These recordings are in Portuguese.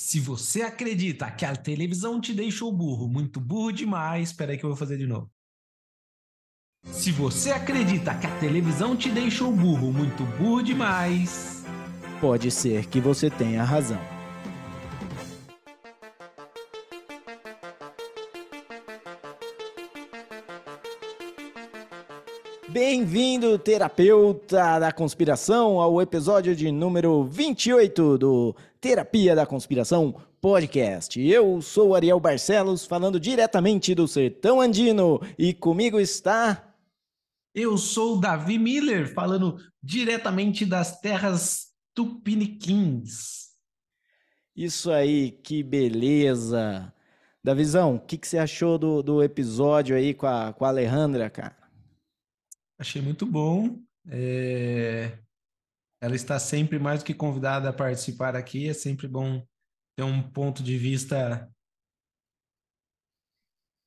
Se você acredita que a televisão te deixou burro, muito burro demais, espera aí que eu vou fazer de novo. Se você acredita que a televisão te deixou burro, muito burro demais, pode ser que você tenha razão. Bem-vindo, terapeuta da conspiração, ao episódio de número 28 do Terapia da Conspiração Podcast. Eu sou Ariel Barcelos, falando diretamente do sertão andino, e comigo está. Eu sou Davi Miller, falando diretamente das terras tupiniquins. Isso aí, que beleza! Davizão, o que, que você achou do, do episódio aí com a, com a Alejandra, cara? Achei muito bom. É... Ela está sempre mais do que convidada a participar aqui. É sempre bom ter um ponto de vista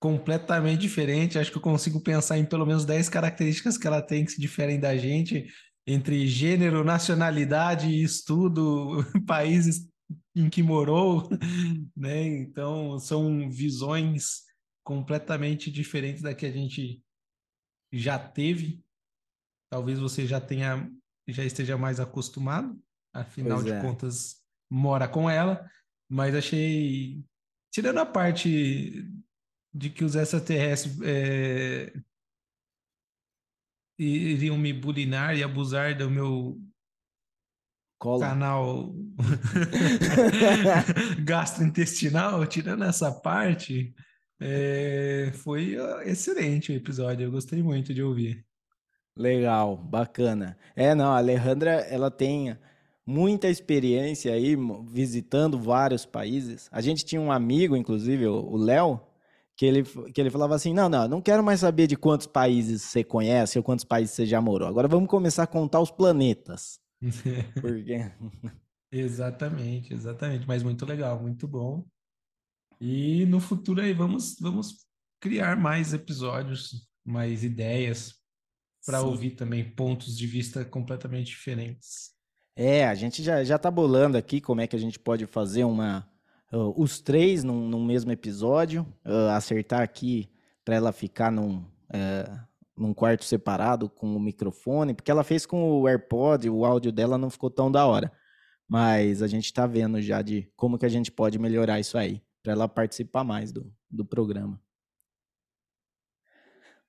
completamente diferente. Acho que eu consigo pensar em pelo menos 10 características que ela tem que se diferem da gente, entre gênero, nacionalidade, estudo, países em que morou, né? Então, são visões completamente diferentes da que a gente já teve, talvez você já tenha, já esteja mais acostumado, afinal pois de é. contas, mora com ela, mas achei, tirando a parte de que os extraterrestres é, iriam me bulinar e abusar do meu Cola. canal gastrointestinal, tirando essa parte, é, foi excelente o episódio, eu gostei muito de ouvir. Legal, bacana. É, não, a Alejandra, ela tem muita experiência aí visitando vários países. A gente tinha um amigo, inclusive, o Léo, que ele, que ele falava assim: não, não, não quero mais saber de quantos países você conhece ou quantos países você já morou. Agora vamos começar a contar os planetas. Porque... exatamente, exatamente. Mas muito legal, muito bom. E no futuro aí vamos, vamos criar mais episódios, mais ideias para ouvir também pontos de vista completamente diferentes. É, a gente já, já tá bolando aqui como é que a gente pode fazer uma uh, os três num, num mesmo episódio, uh, acertar aqui para ela ficar num, uh, num quarto separado com o microfone, porque ela fez com o AirPod, o áudio dela não ficou tão da hora. Mas a gente está vendo já de como que a gente pode melhorar isso aí para ela participar mais do, do programa.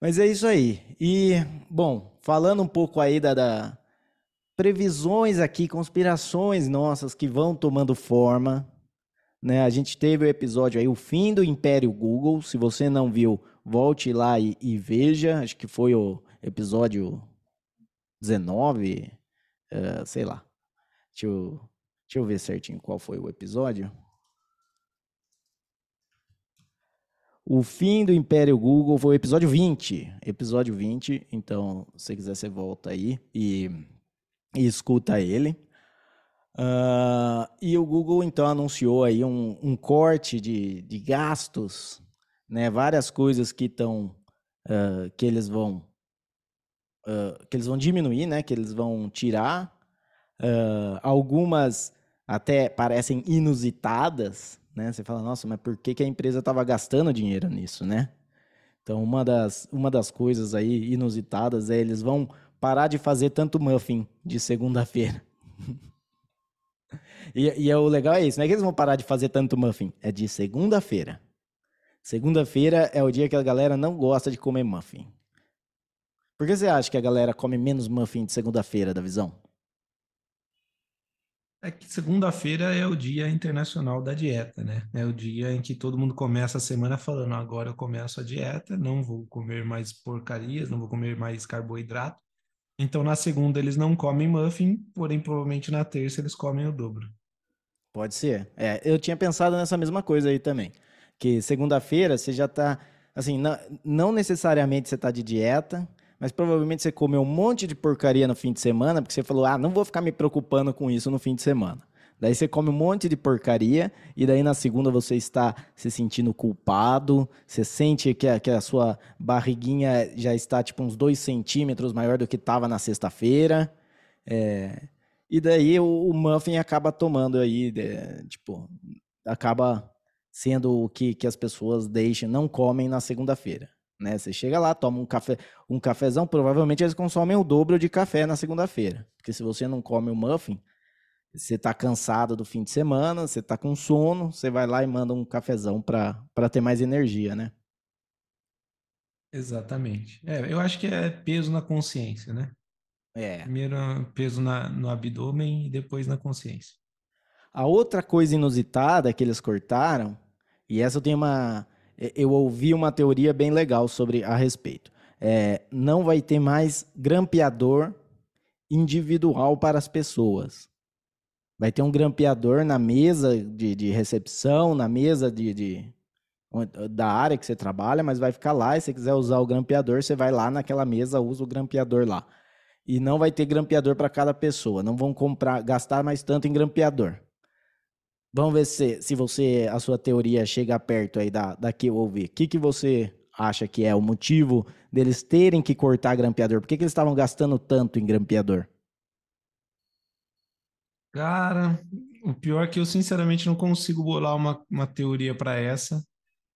Mas é isso aí. E, bom, falando um pouco aí da, da previsões aqui, conspirações nossas que vão tomando forma. Né? A gente teve o episódio aí, o fim do Império Google. Se você não viu, volte lá e, e veja. Acho que foi o episódio 19, uh, eh, sei lá. Deixa eu, deixa eu ver certinho qual foi o episódio. O fim do Império Google foi o episódio 20. Episódio 20. Então, se quiser, você volta aí e, e escuta ele. Uh, e o Google, então, anunciou aí um, um corte de, de gastos, né? Várias coisas que estão... Uh, que eles vão... Uh, que eles vão diminuir, né? Que eles vão tirar. algumas até parecem inusitadas, né? Você fala, nossa, mas por que, que a empresa estava gastando dinheiro nisso, né? Então, uma das, uma das coisas aí inusitadas é eles vão parar de fazer tanto muffin de segunda-feira. e, e é, o legal é isso, não é que eles vão parar de fazer tanto muffin, é de segunda-feira. Segunda-feira é o dia que a galera não gosta de comer muffin. Por que você acha que a galera come menos muffin de segunda-feira, da visão? É que segunda-feira é o dia internacional da dieta, né? É o dia em que todo mundo começa a semana falando: agora eu começo a dieta, não vou comer mais porcarias, não vou comer mais carboidrato. Então na segunda eles não comem muffin, porém provavelmente na terça eles comem o dobro. Pode ser. É, eu tinha pensado nessa mesma coisa aí também. Que segunda-feira você já tá. Assim, não, não necessariamente você tá de dieta, mas provavelmente você comeu um monte de porcaria no fim de semana, porque você falou, ah, não vou ficar me preocupando com isso no fim de semana. Daí você come um monte de porcaria, e daí na segunda você está se sentindo culpado, você sente que a, que a sua barriguinha já está tipo uns dois centímetros maior do que estava na sexta-feira. É, e daí o, o, muffin acaba tomando aí, de, tipo, acaba sendo o que, que as pessoas deixam, não comem na segunda-feira. Né? Você chega lá, toma um café, um cafezão, provavelmente eles consomem o dobro de café na segunda-feira. Porque se você não come o muffin, você está cansado do fim de semana, você está com sono, você vai lá e manda um cafezão para ter mais energia, né? Exatamente. É, eu acho que é peso na consciência, né? É. Primeiro peso na, no abdômen e depois na consciência. A outra coisa inusitada que eles cortaram, e essa eu tenho uma. Eu ouvi uma teoria bem legal sobre a respeito. É, não vai ter mais grampeador individual para as pessoas. Vai ter um grampeador na mesa de, de recepção, na mesa de, de, da área que você trabalha, mas vai ficar lá. E se você quiser usar o grampeador, você vai lá naquela mesa, usa o grampeador lá. E não vai ter grampeador para cada pessoa. Não vão comprar, gastar mais tanto em grampeador. Vamos ver se, se você, a sua teoria chega perto aí da, da que eu ouvi. O que, que você acha que é o motivo deles terem que cortar grampeador? Por que, que eles estavam gastando tanto em grampeador? Cara, o pior é que eu sinceramente não consigo bolar uma, uma teoria para essa.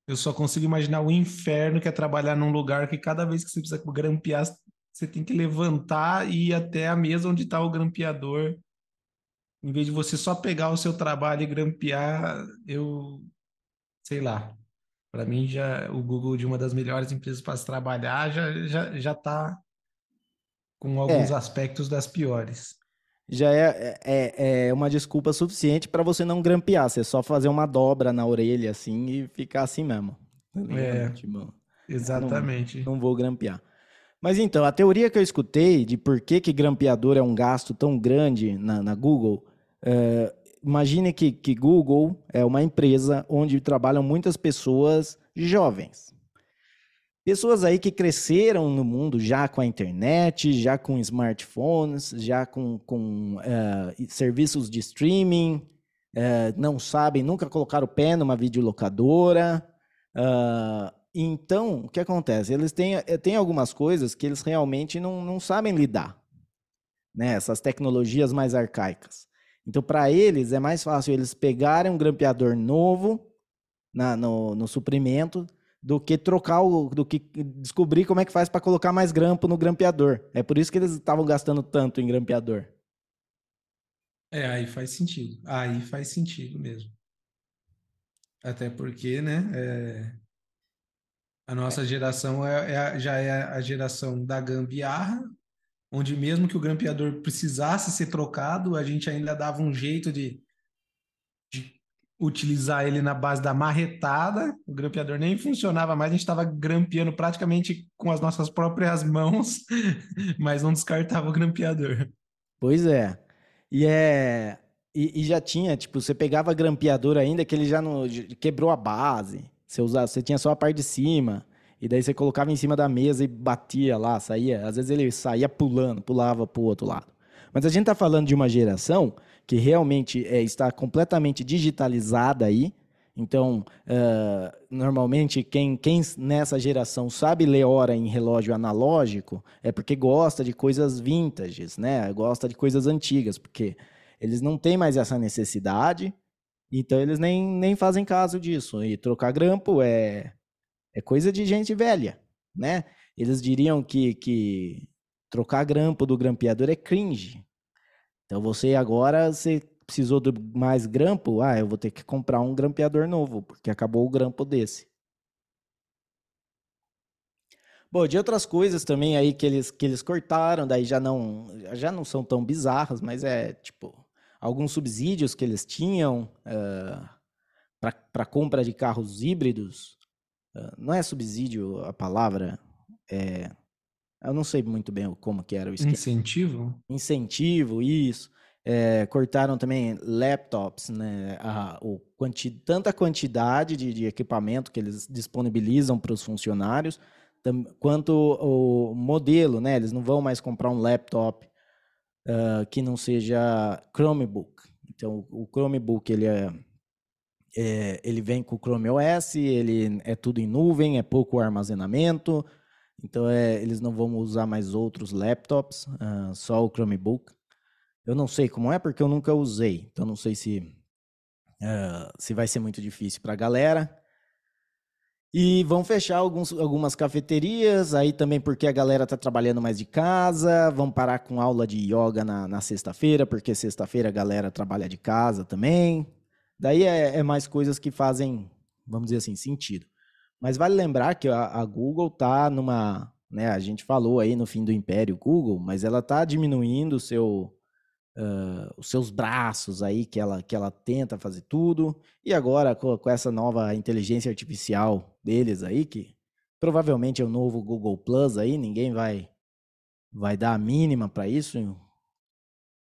Eu só consigo imaginar o inferno que é trabalhar num lugar que cada vez que você precisa grampear, você tem que levantar e ir até a mesa onde está o grampeador em vez de você só pegar o seu trabalho e grampear, eu sei lá. Para mim já o Google de uma das melhores empresas para se trabalhar já já já está com alguns é. aspectos das piores. Já é, é, é uma desculpa suficiente para você não grampear, você só fazer uma dobra na orelha assim e ficar assim mesmo. Tá é, tipo, exatamente. Não, não vou grampear. Mas então, a teoria que eu escutei de por que, que grampeador é um gasto tão grande na, na Google é, imagine que, que Google é uma empresa onde trabalham muitas pessoas jovens. Pessoas aí que cresceram no mundo já com a internet, já com smartphones, já com, com uh, serviços de streaming, uh, não sabem, nunca colocaram o pé numa videolocadora. Uh, então, o que acontece? Eles têm, têm algumas coisas que eles realmente não, não sabem lidar. Né? Essas tecnologias mais arcaicas. Então, para eles, é mais fácil eles pegarem um grampeador novo na, no, no suprimento do que trocar o, do que descobrir como é que faz para colocar mais grampo no grampeador. É por isso que eles estavam gastando tanto em grampeador. É, aí faz sentido. Aí faz sentido mesmo. Até porque, né? É... A nossa geração é, é, já é a geração da gambiarra, onde mesmo que o grampeador precisasse ser trocado, a gente ainda dava um jeito de, de utilizar ele na base da marretada. O grampeador nem funcionava mais, a gente estava grampeando praticamente com as nossas próprias mãos, mas não descartava o grampeador. Pois é. E é. E, e, já tinha, tipo, você pegava grampeador ainda que ele já não quebrou a base. Você usava, você tinha só a parte de cima. E daí você colocava em cima da mesa e batia lá, saía. Às vezes ele saía pulando, pulava para o outro lado. Mas a gente está falando de uma geração que realmente é, está completamente digitalizada aí. Então, uh, normalmente, quem, quem nessa geração sabe ler hora em relógio analógico é porque gosta de coisas vintages, né? Gosta de coisas antigas, porque eles não têm mais essa necessidade, então eles nem, nem fazem caso disso. E trocar grampo é é coisa de gente velha, né? Eles diriam que, que trocar grampo do grampeador é cringe. Então você agora, você precisou de mais grampo, ah, eu vou ter que comprar um grampeador novo, porque acabou o grampo desse. Bom, de outras coisas também aí que eles, que eles cortaram, daí já não, já não são tão bizarras, mas é tipo alguns subsídios que eles tinham uh, eh, para compra de carros híbridos, não é subsídio a palavra, é, eu não sei muito bem como que era o esquema. Incentivo? Incentivo, isso. É, cortaram também laptops, né? A, o quanti, tanta quantidade de, de, equipamento que eles disponibilizam para os funcionários, tam, quanto o, modelo, né? Eles não vão mais comprar um laptop uh, que não seja Chromebook. Então, o Chromebook ele é é, ele vem com o Chrome OS, ele é tudo em nuvem, é pouco armazenamento, então é, eles não vão usar mais outros laptops, uh, só o Chromebook. Eu não sei como é porque eu nunca usei, então não sei se uh, se vai ser muito difícil para a galera. E vão fechar alguns, algumas cafeterias, aí também porque a galera está trabalhando mais de casa, vão parar com aula de yoga na, na sexta-feira, porque sexta-feira a galera trabalha de casa também. Daí é, é, mais coisas que fazem, vamos dizer assim, sentido. Mas vale lembrar que a, a Google está numa, né, a gente falou aí no fim do império Google, mas ela está diminuindo o seu, uh, os seus braços aí, que ela, que ela tenta fazer tudo. E agora, com, com, essa nova inteligência artificial deles aí, que provavelmente é o novo Google Plus aí, ninguém vai, vai dar a mínima para isso,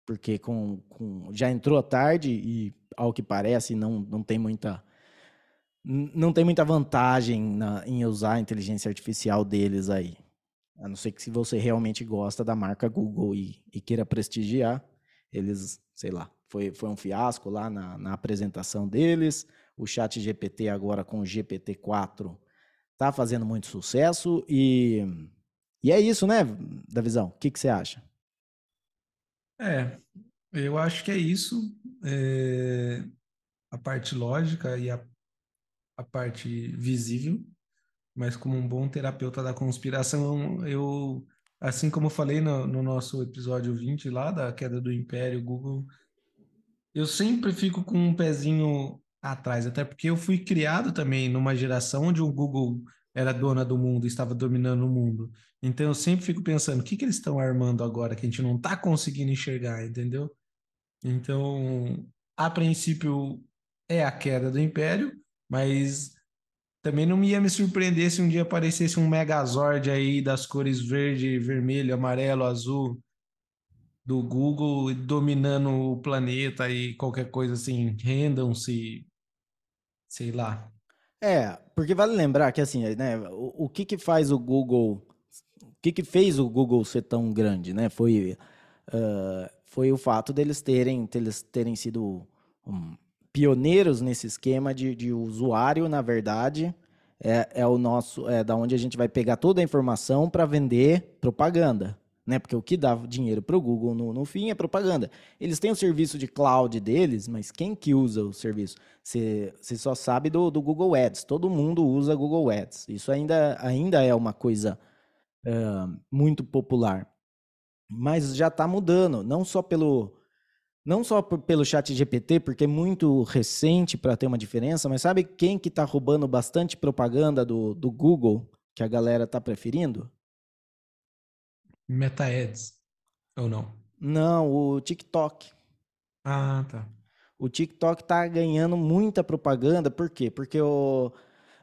porque com, com, já entrou tarde e, ao que parece, não, não tem muita não tem muita vantagem na, em usar a inteligência artificial deles aí. A não ser que se você realmente gosta da marca Google e, e queira prestigiar, eles, sei lá, foi, foi um fiasco lá na, na apresentação deles. O chat GPT agora com o GPT-4 tá fazendo muito sucesso e, e é isso, né, Davizão? O que, que você acha? É, eu acho que é isso. É, a parte lógica e a, a parte visível, mas como um bom terapeuta da conspiração, eu Assim como eu falei no, no, nosso episódio 20 lá da queda do Império, Google, eu sempre fico com um pezinho atrás, até porque eu fui criado também numa geração onde o Google era dona do mundo, estava dominando o mundo. Então eu sempre fico pensando, o que, que eles estão armando agora que a gente não está conseguindo enxergar, entendeu? Então, a princípio é a queda do Império, mas também não ia me surpreender se um dia aparecesse um Megazord aí das cores verde, vermelho, amarelo, azul do Google dominando o planeta e qualquer coisa assim, rendam-se, sei lá. É, porque vale lembrar que assim, né, o, o que que faz o Google, o que que fez o Google ser tão grande, né? Foi, uh, foi o fato deles terem, deles terem sido um, pioneiros nesse esquema de, de usuário, na verdade, é, é o nosso, é da onde a gente vai pegar toda a informação para vender propaganda. Né? Porque o que dá dinheiro para o Google no, no fim é propaganda. Eles têm o serviço de cloud deles, mas quem que usa o serviço? Você só sabe do, do Google Ads. Todo mundo usa Google Ads. Isso ainda, ainda é uma coisa uh, muito popular. Mas já está mudando, não só pelo, não só pelo chat GPT, porque é muito recente para ter uma diferença, mas sabe quem que está roubando bastante propaganda do, do Google que a galera está preferindo? Meta Ads, ou não? Não, o TikTok. Ah, tá. O TikTok está ganhando muita propaganda, por quê? Porque o...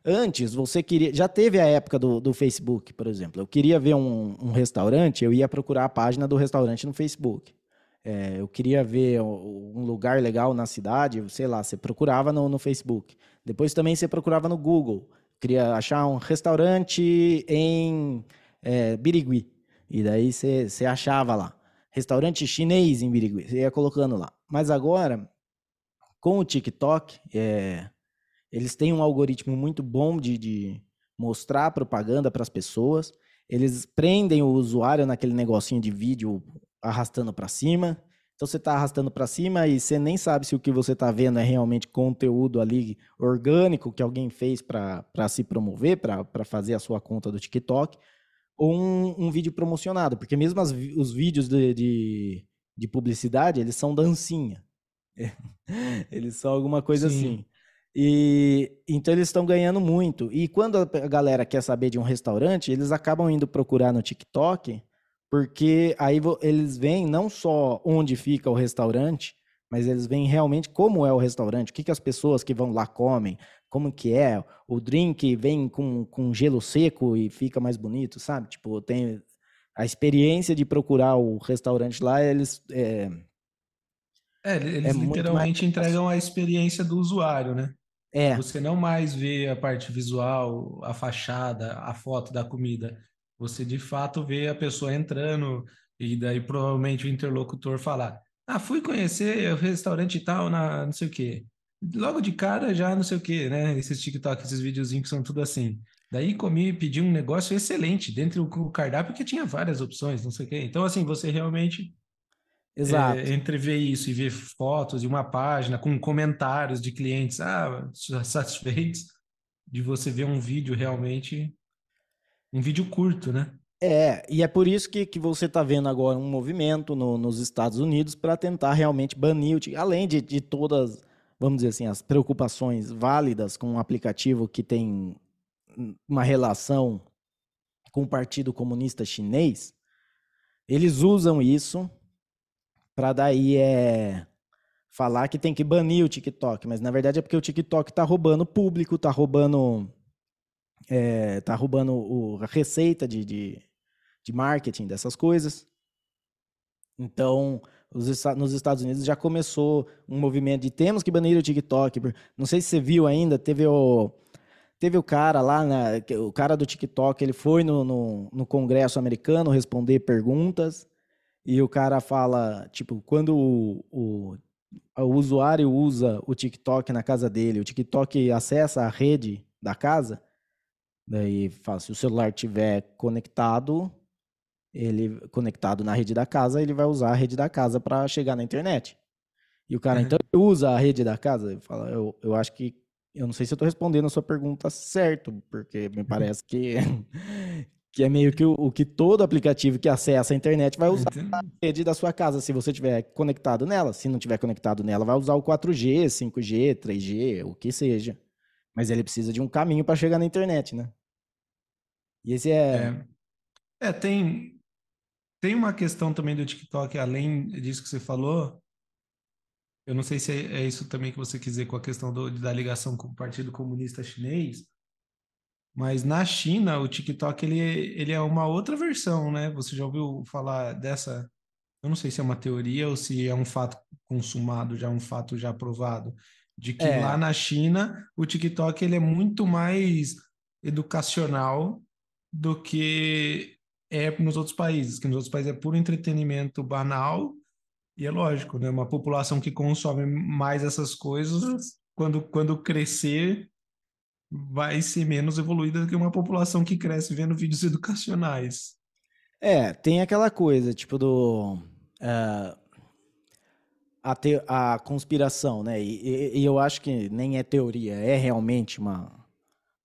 antes você queria. Já teve a época do, do Facebook, por exemplo. Eu queria ver um, um restaurante, eu ia procurar a página do restaurante no Facebook. É, eu queria ver um lugar legal na cidade, sei lá, você procurava no, no Facebook. Depois também você procurava no Google. Queria achar um restaurante em é, Birigui. E daí você, achava lá. Restaurante chinês em Birigui. Você ia colocando lá. Mas agora, com o TikTok, é, eles têm um algoritmo muito bom de, de mostrar propaganda para as pessoas. Eles prendem o usuário naquele negocinho de vídeo arrastando para cima. Então você está arrastando para cima e você nem sabe se o que você está vendo é realmente conteúdo ali orgânico que alguém fez para se promover, para fazer a sua conta do TikTok, ou um, um vídeo promocionado, porque mesmo as, os vídeos de, de, de, publicidade, eles são dancinha. eles são alguma coisa Sim. assim. E então eles estão ganhando muito. E quando a galera quer saber de um restaurante, eles acabam indo procurar no TikTok porque aí eles veem não só onde fica o restaurante, mas eles veem realmente como é o restaurante, o que, que as pessoas que vão lá comem, como que é, o drink vem com, com gelo seco e fica mais bonito, sabe? Tipo, tem a experiência de procurar o restaurante lá, eles... É, é eles é literalmente entregam a experiência do usuário, né? É. Você não mais vê a parte visual, a fachada, a foto da comida. Você de fato vê a pessoa entrando e daí provavelmente o interlocutor falar: Ah, fui conhecer o restaurante tal na não sei o quê. Logo de cara já não sei o quê, né? Esses TikTok, esses videozinhos que são tudo assim. Daí comi, pedi um negócio excelente dentro do cardápio que tinha várias opções, não sei o quê. Então, assim, você realmente Exato. É, entre ver isso e ver fotos de uma página com comentários de clientes ah, satisfeitos, de você ver um vídeo realmente, um vídeo curto, né? É, e é por isso que, que você está vendo agora um movimento no, nos Estados Unidos para tentar realmente banir o TikTok, além de, de todas, vamos dizer assim, as preocupações válidas com um aplicativo que tem uma relação com o Partido Comunista Chinês, eles usam isso para daí é falar que tem que banir o TikTok, mas na verdade é porque o TikTok está roubando público, está roubando é, tá roubando o, a receita de, de, de, marketing dessas coisas. Então, nos Estados Unidos já começou um movimento de temos que banir o TikTok. Não sei se você viu ainda, teve o, teve o cara lá, na, o cara do TikTok, ele foi no, no, no Congresso americano responder perguntas e o cara fala, tipo, quando o, o, o usuário usa o TikTok na casa dele, o TikTok acessa a rede da casa, daí fala, se o celular tiver conectado, ele conectado na rede da casa, ele vai usar a rede da casa para chegar na internet. E o cara, uhum. então, usa a rede da casa? Ele fala, eu, eu acho que eu não sei se eu estou respondendo a sua pergunta certo, porque me uhum. parece que que é meio que o, o, que todo aplicativo que acessa a internet vai usar a rede da sua casa, se você tiver conectado nela. Se não tiver conectado nela, vai usar o 4G, 5G, 3G, o que seja. Mas ele precisa de um caminho para chegar na internet, né? E esse é... é... É, tem, tem uma questão também do TikTok, além disso que você falou, eu não sei se é, é isso também que você quis dizer com a questão do, da ligação com o Partido Comunista Chinês, mas na China, o TikTok ele, ele é uma outra versão, né? Você já ouviu falar dessa? Eu não sei se é uma teoria ou se é um fato consumado, já um fato já provado, de que é. lá na China o TikTok ele é muito mais educacional do que é nos outros países, que nos outros países é puro entretenimento banal e é lógico, né? Uma população que consome mais essas coisas, quando, quando crescer, vai ser menos evoluída do que uma população que cresce vendo vídeos educacionais. É, tem aquela coisa, tipo, do. Uh, a, te, a conspiração, né? E, e, eu acho que nem é teoria, é realmente uma,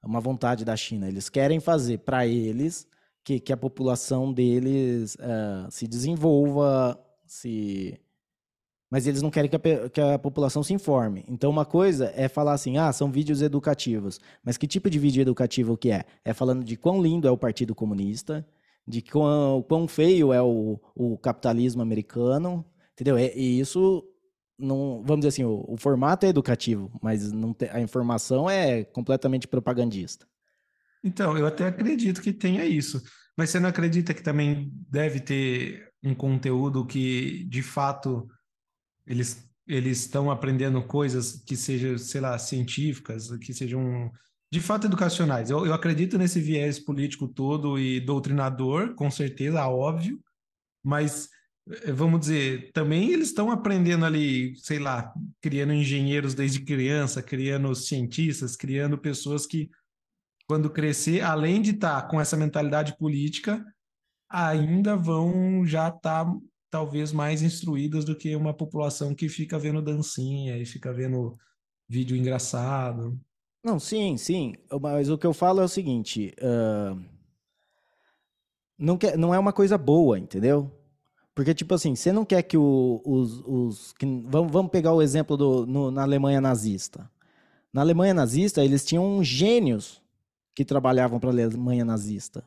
uma vontade da China. Eles querem fazer para eles que, que a população deles uh, se desenvolva, se mas eles não querem que a, que a, população se informe. Então, uma coisa é falar assim, ah, são vídeos educativos. Mas que tipo de vídeo educativo que é? É falando de quão lindo é o Partido Comunista, de quão, quão feio é o, o capitalismo americano, entendeu? E, e isso, não, vamos dizer assim, o, o formato é educativo, mas te, a informação é completamente propagandista. Então, eu até acredito que tenha isso. Mas você não acredita que também deve ter um conteúdo que, de fato eles eles estão aprendendo coisas que sejam, sei lá, científicas, que sejam de fato educacionais. Eu, eu acredito nesse viés político todo e doutrinador, com certeza, óbvio, mas eh, vamos dizer, também eles estão aprendendo ali, sei lá, criando engenheiros desde criança, criando cientistas, criando pessoas que, quando crescer, além de estar tá com essa mentalidade política, ainda vão já estar tá talvez mais instruídas do que uma população que fica vendo dancinha e fica vendo vídeo engraçado. Não, sim, sim. Mas o que eu falo é o seguinte: uh, não, é uma coisa boa, entendeu? Porque, tipo assim, você não quer que o, os. os que, vamos, vamos pegar o exemplo do, no, na Alemanha nazista. Na Alemanha nazista, eles tinham gênios que trabalhavam para a Alemanha nazista.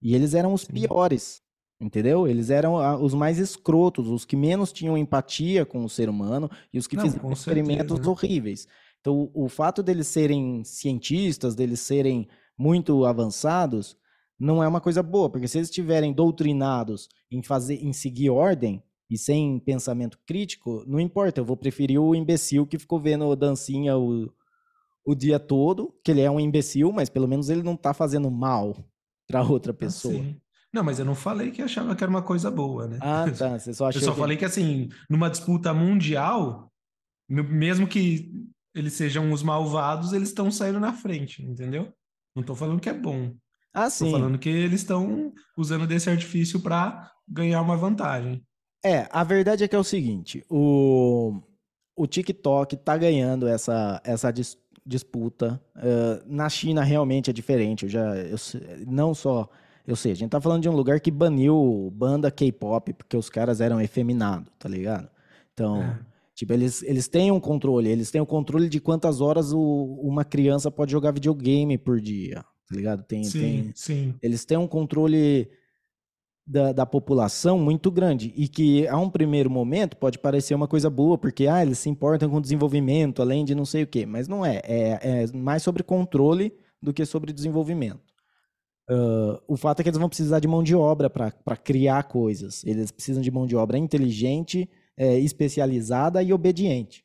E eles eram os Sim. piores. Entendeu? Eles eram os mais escrotos, os que menos tinham empatia com o ser humano e os que Não, fizeram experimentos certeza. horríveis. Então, o fato deles serem cientistas, deles serem muito avançados, não é uma coisa boa, porque se eles estiverem doutrinados em fazer, em seguir ordem e sem pensamento crítico, não importa, eu vou preferir o imbecil que ficou vendo dancinha o, o dia todo, que ele é um imbecil, mas pelo menos ele não está fazendo mal para outra ah, pessoa. Ah, não, mas eu não falei que achava que era uma coisa boa, né? Ah, tá. Você só achou Eu só que... falei que, assim, numa disputa mundial, mesmo que eles sejam os malvados, eles estão saindo na frente, entendeu? Não tô falando que é bom. Ah, sim. Tô falando que eles estão usando desse artifício para ganhar uma vantagem. É, a verdade é que é o seguinte, o, o TikTok tá ganhando essa, essa dis, disputa. Uh, na China realmente é diferente. Eu já, eu, não só, eu sei, a gente tá falando de um lugar que baniu banda K-pop porque os caras eram efeminados, tá ligado? Então, é. tipo, eles, eles têm um controle, eles têm o um controle de quantas horas o, uma criança pode jogar videogame por dia, tá ligado? Tem, sim, tem, sim. Eles têm um controle da, da, população muito grande e que a um primeiro momento pode parecer uma coisa boa porque ah, eles se importam com desenvolvimento além de não sei o que, mas não é. é. É mais sobre controle do que sobre desenvolvimento. Uh, o fato é que eles vão precisar de mão de obra para criar coisas. Eles precisam de mão de obra inteligente, é, especializada e obediente.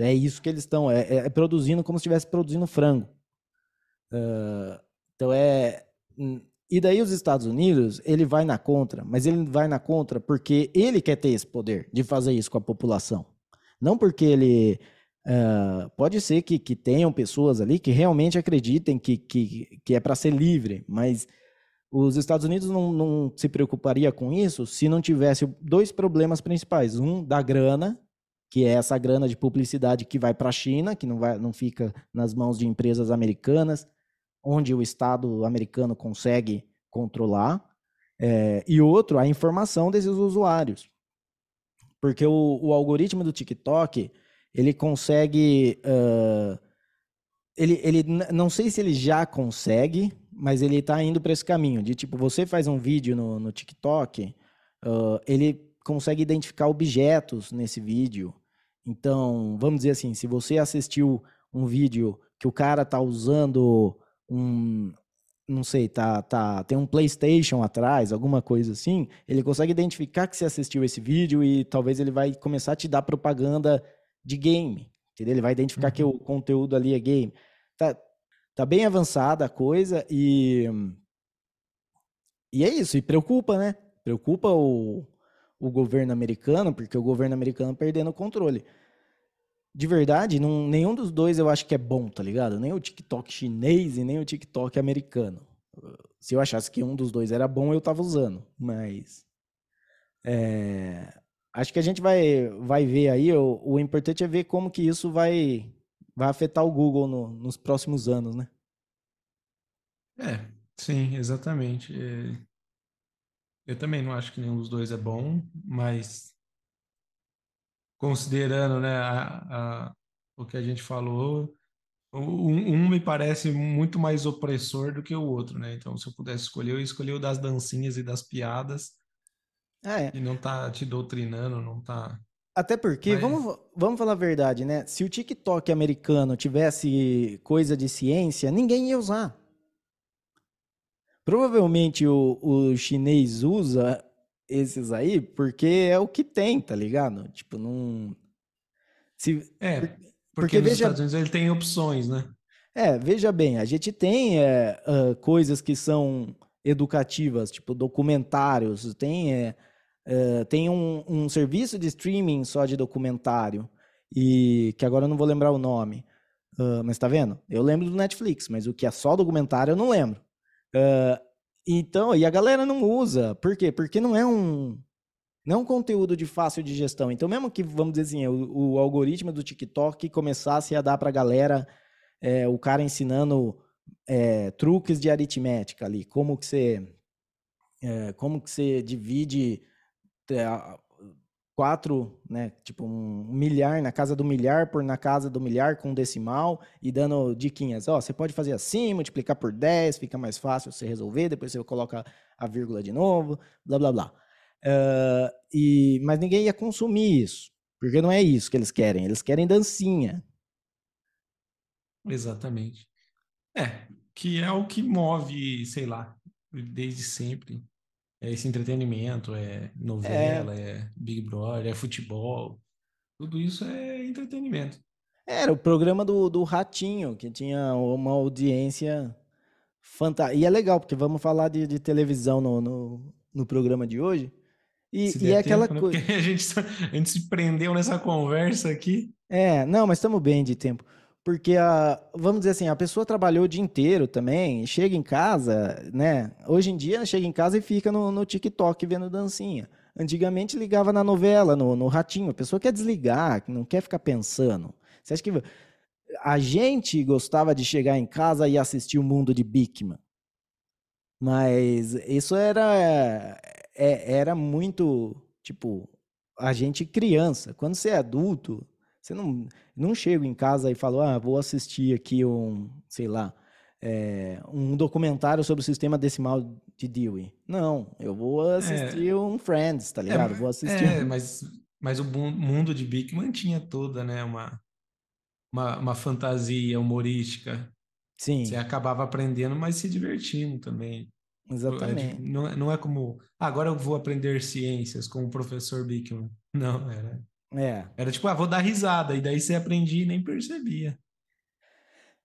É isso que eles estão, é, é, produzindo como se estivesse produzindo frango. Uh, então é hum, e daí os Estados Unidos, ele vai na contra, mas ele vai na contra porque ele quer ter esse poder de fazer isso com a população. Não porque ele. Uh, pode ser que, que tenham pessoas ali que realmente acreditem que, que, que é para ser livre, mas os Estados Unidos não, não se preocuparia com isso se não tivesse dois problemas principais. Um, da grana, que é essa grana de publicidade que vai para a China, que não, vai, não fica nas mãos de empresas americanas onde o Estado americano consegue controlar, é, e outro, a informação desses usuários. Porque o, o algoritmo do TikTok, ele consegue. Uh, ele, ele não sei se ele já consegue, mas ele está indo para esse caminho. De tipo, você faz um vídeo no, no TikTok, uh, ele consegue identificar objetos nesse vídeo. Então, vamos dizer assim, se você assistiu um vídeo que o cara está usando um, não sei, tá, tá, tem um PlayStation atrás, alguma coisa assim, ele consegue identificar que você assistiu esse vídeo e talvez ele vai começar a te dar propaganda de game, entendeu? Ele vai identificar uhum. que o conteúdo ali é game. Tá, tá bem avançada a coisa e e é isso, e preocupa, né? Preocupa o, o governo americano, porque o governo americano perdendo o controle de verdade, não, nenhum dos dois eu acho que é bom, tá ligado? Nem o TikTok chinês e nem o TikTok americano. Se eu achasse que um dos dois era bom, eu tava usando. Mas. É, acho que a gente vai, vai ver aí. O, o importante é ver como que isso vai, vai afetar o Google no, nos próximos anos, né? É, sim, exatamente. É, eu também não acho que nenhum dos dois é bom, mas considerando né, a, a, o que a gente falou, um, um, me parece muito mais opressor do que o outro, né? Então, se eu pudesse escolher, eu escolhi o das dancinhas e das piadas. É. E não tá te doutrinando, não tá. Até porque, Mas... vamos, vamos falar a verdade, né? Se o TikTok americano tivesse coisa de ciência, ninguém ia usar. Provavelmente o, o chinês usa esses aí, porque é o que tem, tá ligado? Tipo, não. Se... É, porque, porque nos veja... Estados Unidos ele tem opções, né? É, veja bem, a gente tem é, uh, coisas que são educativas, tipo documentários, tem, é, uh, tem um, um, serviço de streaming só de documentário, e que agora eu não vou lembrar o nome. Uh, mas tá vendo? Eu lembro do Netflix, mas o que é só documentário eu não lembro. Uh, então, e a galera não usa. Por quê? Porque não é um não é conteúdo de fácil digestão. Então, mesmo que, vamos dizer assim, o, o algoritmo do TikTok começasse a dar para a galera é, o cara ensinando é, truques de aritmética ali, como que você, é, como que você divide é, quatro, né, tipo um milhar na casa do milhar por na casa do milhar com decimal e dando diquinhas. Ó, você pode fazer assim, multiplicar por 10, fica mais fácil você resolver, depois você coloca a vírgula de novo, blá blá blá. Uh, e, mas ninguém ia consumir isso, porque não é isso que eles querem, eles querem dancinha. Exatamente. É, que é o que move, sei lá, desde sempre é esse entretenimento, é novela, é... é Big Brother, é futebol. Tudo isso é entretenimento. Era o programa do, do Ratinho, que tinha uma audiência fantástica. E é legal, porque vamos falar de, de televisão no, no, no, programa de hoje. E, e é aquela né? coisa. A gente, a gente se prendeu nessa conversa aqui. É, não, mas estamos bem de tempo. Porque, a, vamos dizer assim, a pessoa trabalhou o dia inteiro também, chega em casa, né? Hoje em dia, chega em casa e fica no, no TikTok vendo dancinha. Antigamente ligava na novela, no, no ratinho. A pessoa quer desligar, não quer ficar pensando. Você acha que a gente gostava de chegar em casa e assistir o mundo de Bigman? Mas isso era é, era muito tipo a gente criança. Quando você é adulto, você não não chega em casa e fala, ah, vou assistir aqui um, sei lá, é, um documentário sobre o sistema decimal de Dewey. Não, eu vou assistir é, um Friends, tá ligado? É, vou assistir. É, mas, mas o mundo de Bigman tinha toda, né, uma, uma, uma fantasia humorística. Sim. Você acabava aprendendo, mas se divertindo também. Exatamente. Não, não é como, ah, agora eu vou aprender ciências com o professor Bickman. Não, era. É. Era tipo, ah, vou dar risada, e daí você aprendia e nem percebia.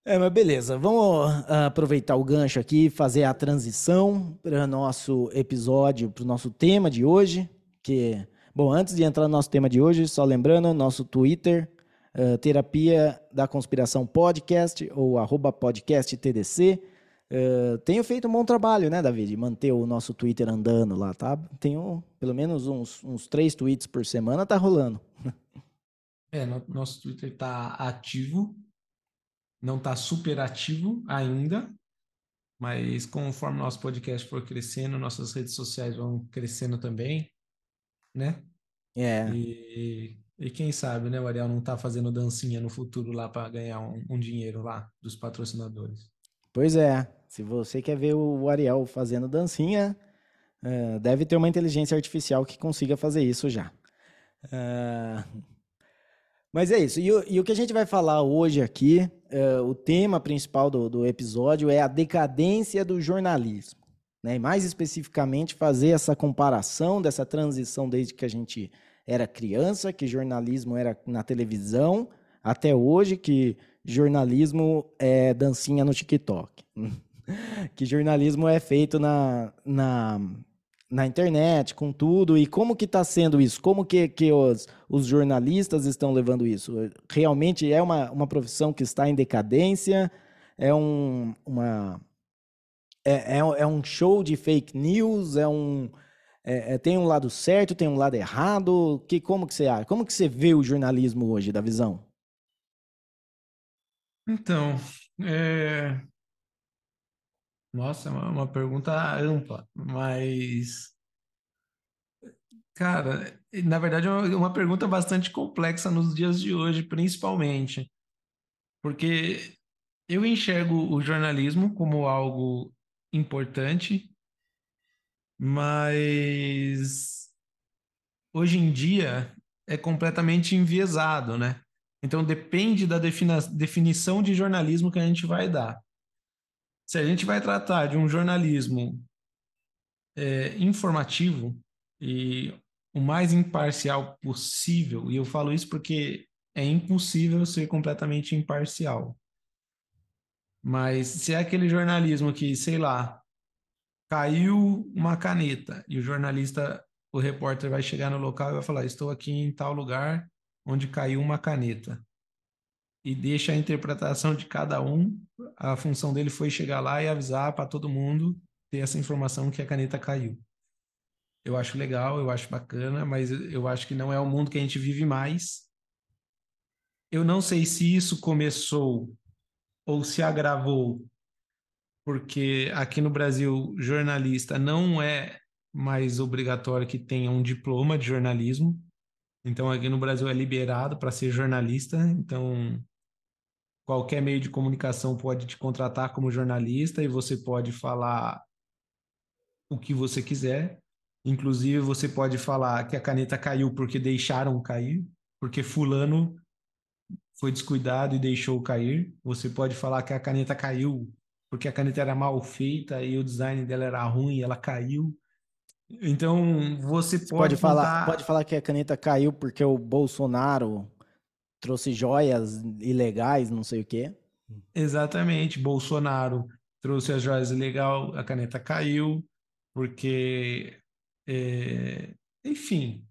É, mas beleza, vamos uh, aproveitar o gancho aqui, fazer a transição para nosso episódio, para o nosso tema de hoje. Que, bom, antes de entrar no nosso tema de hoje, só lembrando, nosso Twitter, uh, Terapia da Conspiração Podcast, ou arroba podcast TDC. Uh, tenho feito um bom trabalho, né, David? Manter o nosso Twitter andando lá, tá? Tenho pelo menos uns, uns três tweets por semana, tá rolando. É, no, nosso Twitter tá ativo, não está super ativo ainda, mas conforme nosso podcast for crescendo, nossas redes sociais vão crescendo também, né? É. E, e quem sabe, né, o Ariel não está fazendo dancinha no futuro lá para ganhar um, um, dinheiro lá dos patrocinadores. Pois é. Se você quer ver o Ariel fazendo dancinha, uh, deve ter uma inteligência artificial que consiga fazer isso já. Uh, mas é isso. E o, que a gente vai falar hoje aqui, uh, o tema principal do, do, episódio é a decadência do jornalismo. Né? E mais especificamente, fazer essa comparação dessa transição desde que a gente era criança, que jornalismo era na televisão, até hoje, que jornalismo é dancinha no TikTok. que jornalismo é feito na, na na internet, com tudo, e como que está sendo isso? Como que, que os, os jornalistas estão levando isso? Realmente é uma, uma profissão que está em decadência? É um, uma, é, é, é um show de fake news? É um, é, é, tem um lado certo, tem um lado errado? Que, como que você acha? Como que você vê o jornalismo hoje, da visão? Então, é, nossa, é uma, pergunta ampla, mas, cara, na verdade é uma, uma pergunta bastante complexa nos dias de hoje, principalmente, porque eu enxergo o jornalismo como algo importante, mas hoje em dia é completamente enviesado, né? Então depende da definição de jornalismo que a gente vai dar se a gente vai tratar de um jornalismo é, informativo e o mais imparcial possível, e eu falo isso porque é impossível ser completamente imparcial. Mas se é aquele jornalismo que, sei lá, caiu uma caneta e o jornalista, o repórter vai chegar no local e vai falar: Estou aqui em tal lugar onde caiu uma caneta e deixa a interpretação de cada um. A função dele foi chegar lá e avisar para todo mundo ter essa informação que a caneta caiu. Eu acho legal, eu acho bacana, mas eu acho que não é o mundo que a gente vive mais. Eu não sei se isso começou ou se agravou, porque aqui no Brasil, jornalista não é mais obrigatório que tenha um diploma de jornalismo. Então, aqui no Brasil é liberado para ser jornalista. Então, qualquer meio de comunicação pode te contratar como jornalista e você pode falar o que você quiser. Inclusive, você pode falar que a caneta caiu porque deixaram cair, porque fulano foi descuidado e deixou cair. Você pode falar que a caneta caiu porque a caneta era mal feita e o design dela era ruim ela caiu. Então, você, você pode, pode falar, pode falar que a caneta caiu porque o Bolsonaro trouxe joias ilegais, não sei o quê. Exatamente. Bolsonaro trouxe as joias ilegais, a caneta caiu, porque, é, enfim,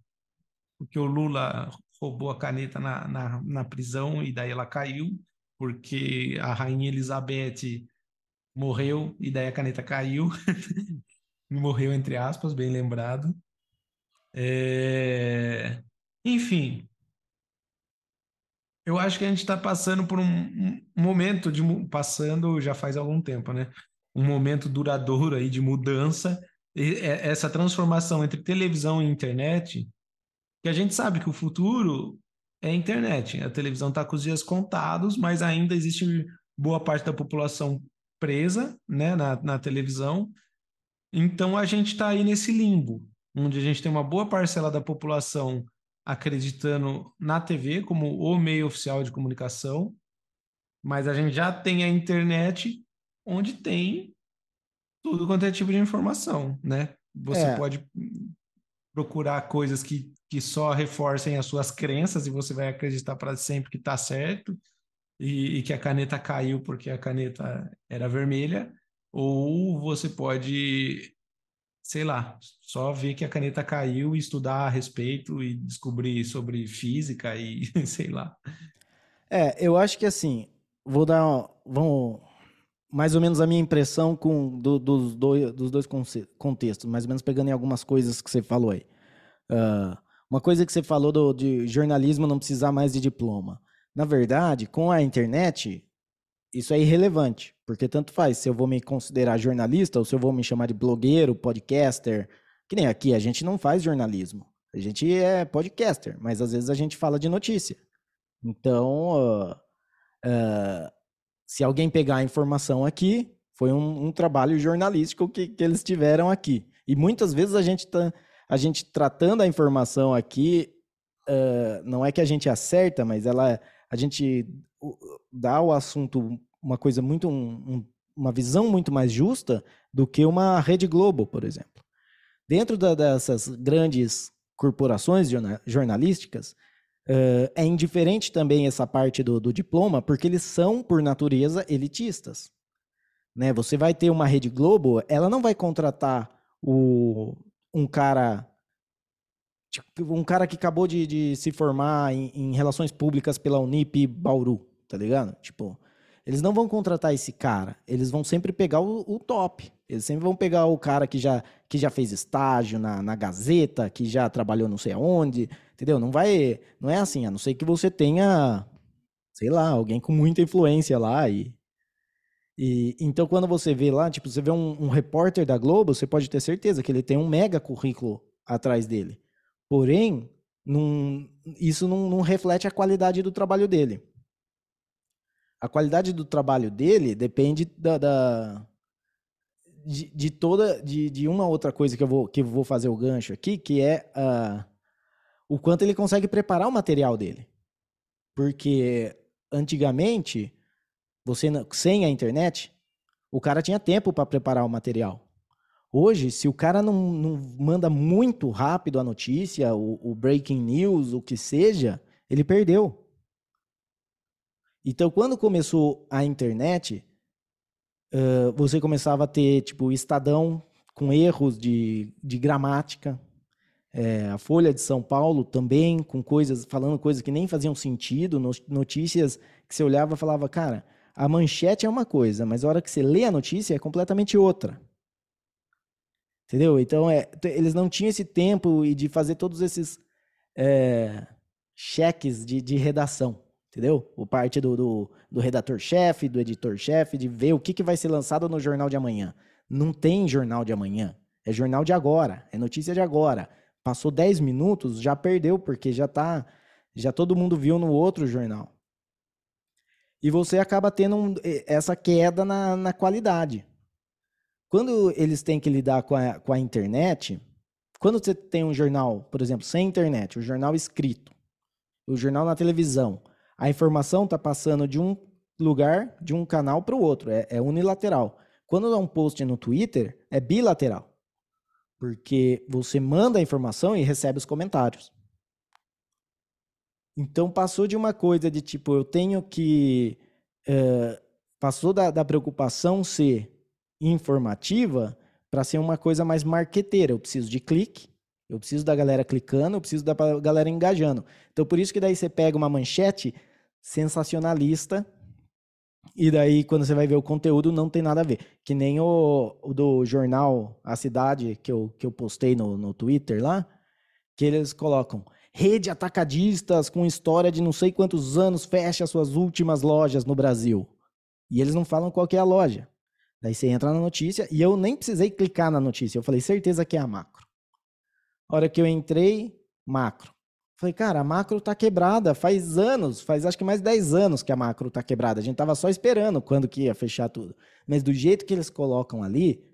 porque o Lula roubou a caneta na, na, na prisão e daí ela caiu, porque a rainha Elizabeth morreu e daí a caneta caiu. morreu, entre aspas, bem lembrado. É... Enfim, eu acho que a gente está passando por um, momento de passando já faz algum tempo, né? Um momento duradouro aí de mudança, e essa transformação entre televisão e internet, que a gente sabe que o futuro é a internet. A televisão está com os dias contados, mas ainda existe boa parte da população presa, né, na, na televisão. Então a gente está aí nesse limbo, onde a gente tem uma boa parcela da população acreditando na TV como o meio oficial de comunicação, mas a gente já tem a internet onde tem tudo quanto é tipo de informação, né? Você é. pode procurar coisas que, que só reforcem as suas crenças e você vai acreditar para sempre que está certo e, e que a caneta caiu porque a caneta era vermelha, ou você pode sei lá, só ver que a caneta caiu e estudar a respeito e descobrir sobre física e sei lá. É, eu acho que assim, vou dar, vamos, mais ou menos a minha impressão com do, dos, dois, dos dois contextos, mais ou menos pegando em algumas coisas que você falou aí. Uh, uma coisa que você falou do, de jornalismo não precisar mais de diploma. Na verdade, com a internet, isso é irrelevante, porque tanto faz se eu vou me considerar jornalista ou se eu vou me chamar de blogueiro, podcaster. Que nem aqui, a gente não faz jornalismo. A gente é podcaster, mas às vezes a gente fala de notícia. Então, uh, uh, se alguém pegar a informação aqui, foi um, um trabalho jornalístico que, que, eles tiveram aqui. E muitas vezes a gente, tá, a gente tratando a informação aqui, uh, não é que a gente acerta, mas ela, a gente dá ao assunto uma coisa muito um, um, uma visão muito mais justa do que uma Rede Globo, por exemplo. Dentro da, dessas grandes corporações jornalísticas, é indiferente também essa parte do, do, diploma, porque eles são, por natureza, elitistas. Né? Você vai ter uma Rede Globo, ela não vai contratar o, um cara tipo, um cara que acabou de, de se formar em, em, relações públicas pela Unip Bauru tá ligado? Tipo, eles não vão contratar esse cara, eles vão sempre pegar o, o, top. Eles sempre vão pegar o cara que já, que já fez estágio na, na Gazeta, que já trabalhou não sei aonde, entendeu? Não vai, não é assim, a não ser que você tenha, sei lá, alguém com muita influência lá e e, então, quando você vê lá, tipo, você vê um, um, repórter da Globo, você pode ter certeza que ele tem um mega currículo atrás dele. Porém, não, isso não, não reflete a qualidade do trabalho dele a qualidade do trabalho dele depende da, da de, de, toda de, de uma outra coisa que eu vou que eu vou fazer o gancho aqui, que é uh, o quanto ele consegue preparar o material dele. Porque antigamente, você sem a internet, o cara tinha tempo para preparar o material. Hoje, se o cara não, não manda muito rápido a notícia, o, o breaking news, o que seja, ele perdeu. Então, quando começou a internet, uh, você começava a ter, tipo, Estadão com erros de, de gramática, é, a Folha de São Paulo também com coisas, falando coisas que nem faziam sentido, notícias que você olhava e falava, cara, a manchete é uma coisa, mas a hora que você lê a notícia é completamente outra. Entendeu? Então, é, eles não tinham esse tempo de fazer todos esses é, cheques de, de redação entendeu? O parte do, do, do redator-chefe, do editor-chefe, de ver o que, que vai ser lançado no jornal de amanhã. Não tem jornal de amanhã. É jornal de agora, é notícia de agora. Passou 10 minutos, já perdeu, porque já tá. Já todo mundo viu no outro jornal. E você acaba tendo um, essa queda na, na qualidade. Quando eles têm que lidar com a, com a internet, quando você tem um jornal, por exemplo, sem internet, o um jornal escrito, o um jornal na televisão, a informação está passando de um lugar, de um canal para o outro, é, é unilateral. Quando dá um post no Twitter, é bilateral. Porque você manda a informação e recebe os comentários. Então passou de uma coisa de tipo, eu tenho que. Uh, passou da, da preocupação ser informativa para ser uma coisa mais marqueteira. Eu preciso de clique, eu preciso da galera clicando, eu preciso da galera engajando. Então por isso que daí você pega uma manchete sensacionalista. E daí, quando você vai ver o conteúdo, não tem nada a ver. Que nem o, o do jornal A Cidade, que eu, que eu postei no, no Twitter lá, que eles colocam rede atacadistas com história de não sei quantos anos fecha suas últimas lojas no Brasil. E eles não falam qual é a loja. Daí você entra na notícia e eu nem precisei clicar na notícia. Eu falei, certeza que é a macro. A hora que eu entrei, macro. Falei, cara, a macro tá quebrada faz anos, faz acho que mais de 10 anos que a macro tá quebrada. A gente tava só esperando quando que ia fechar tudo. Mas do jeito que eles colocam ali,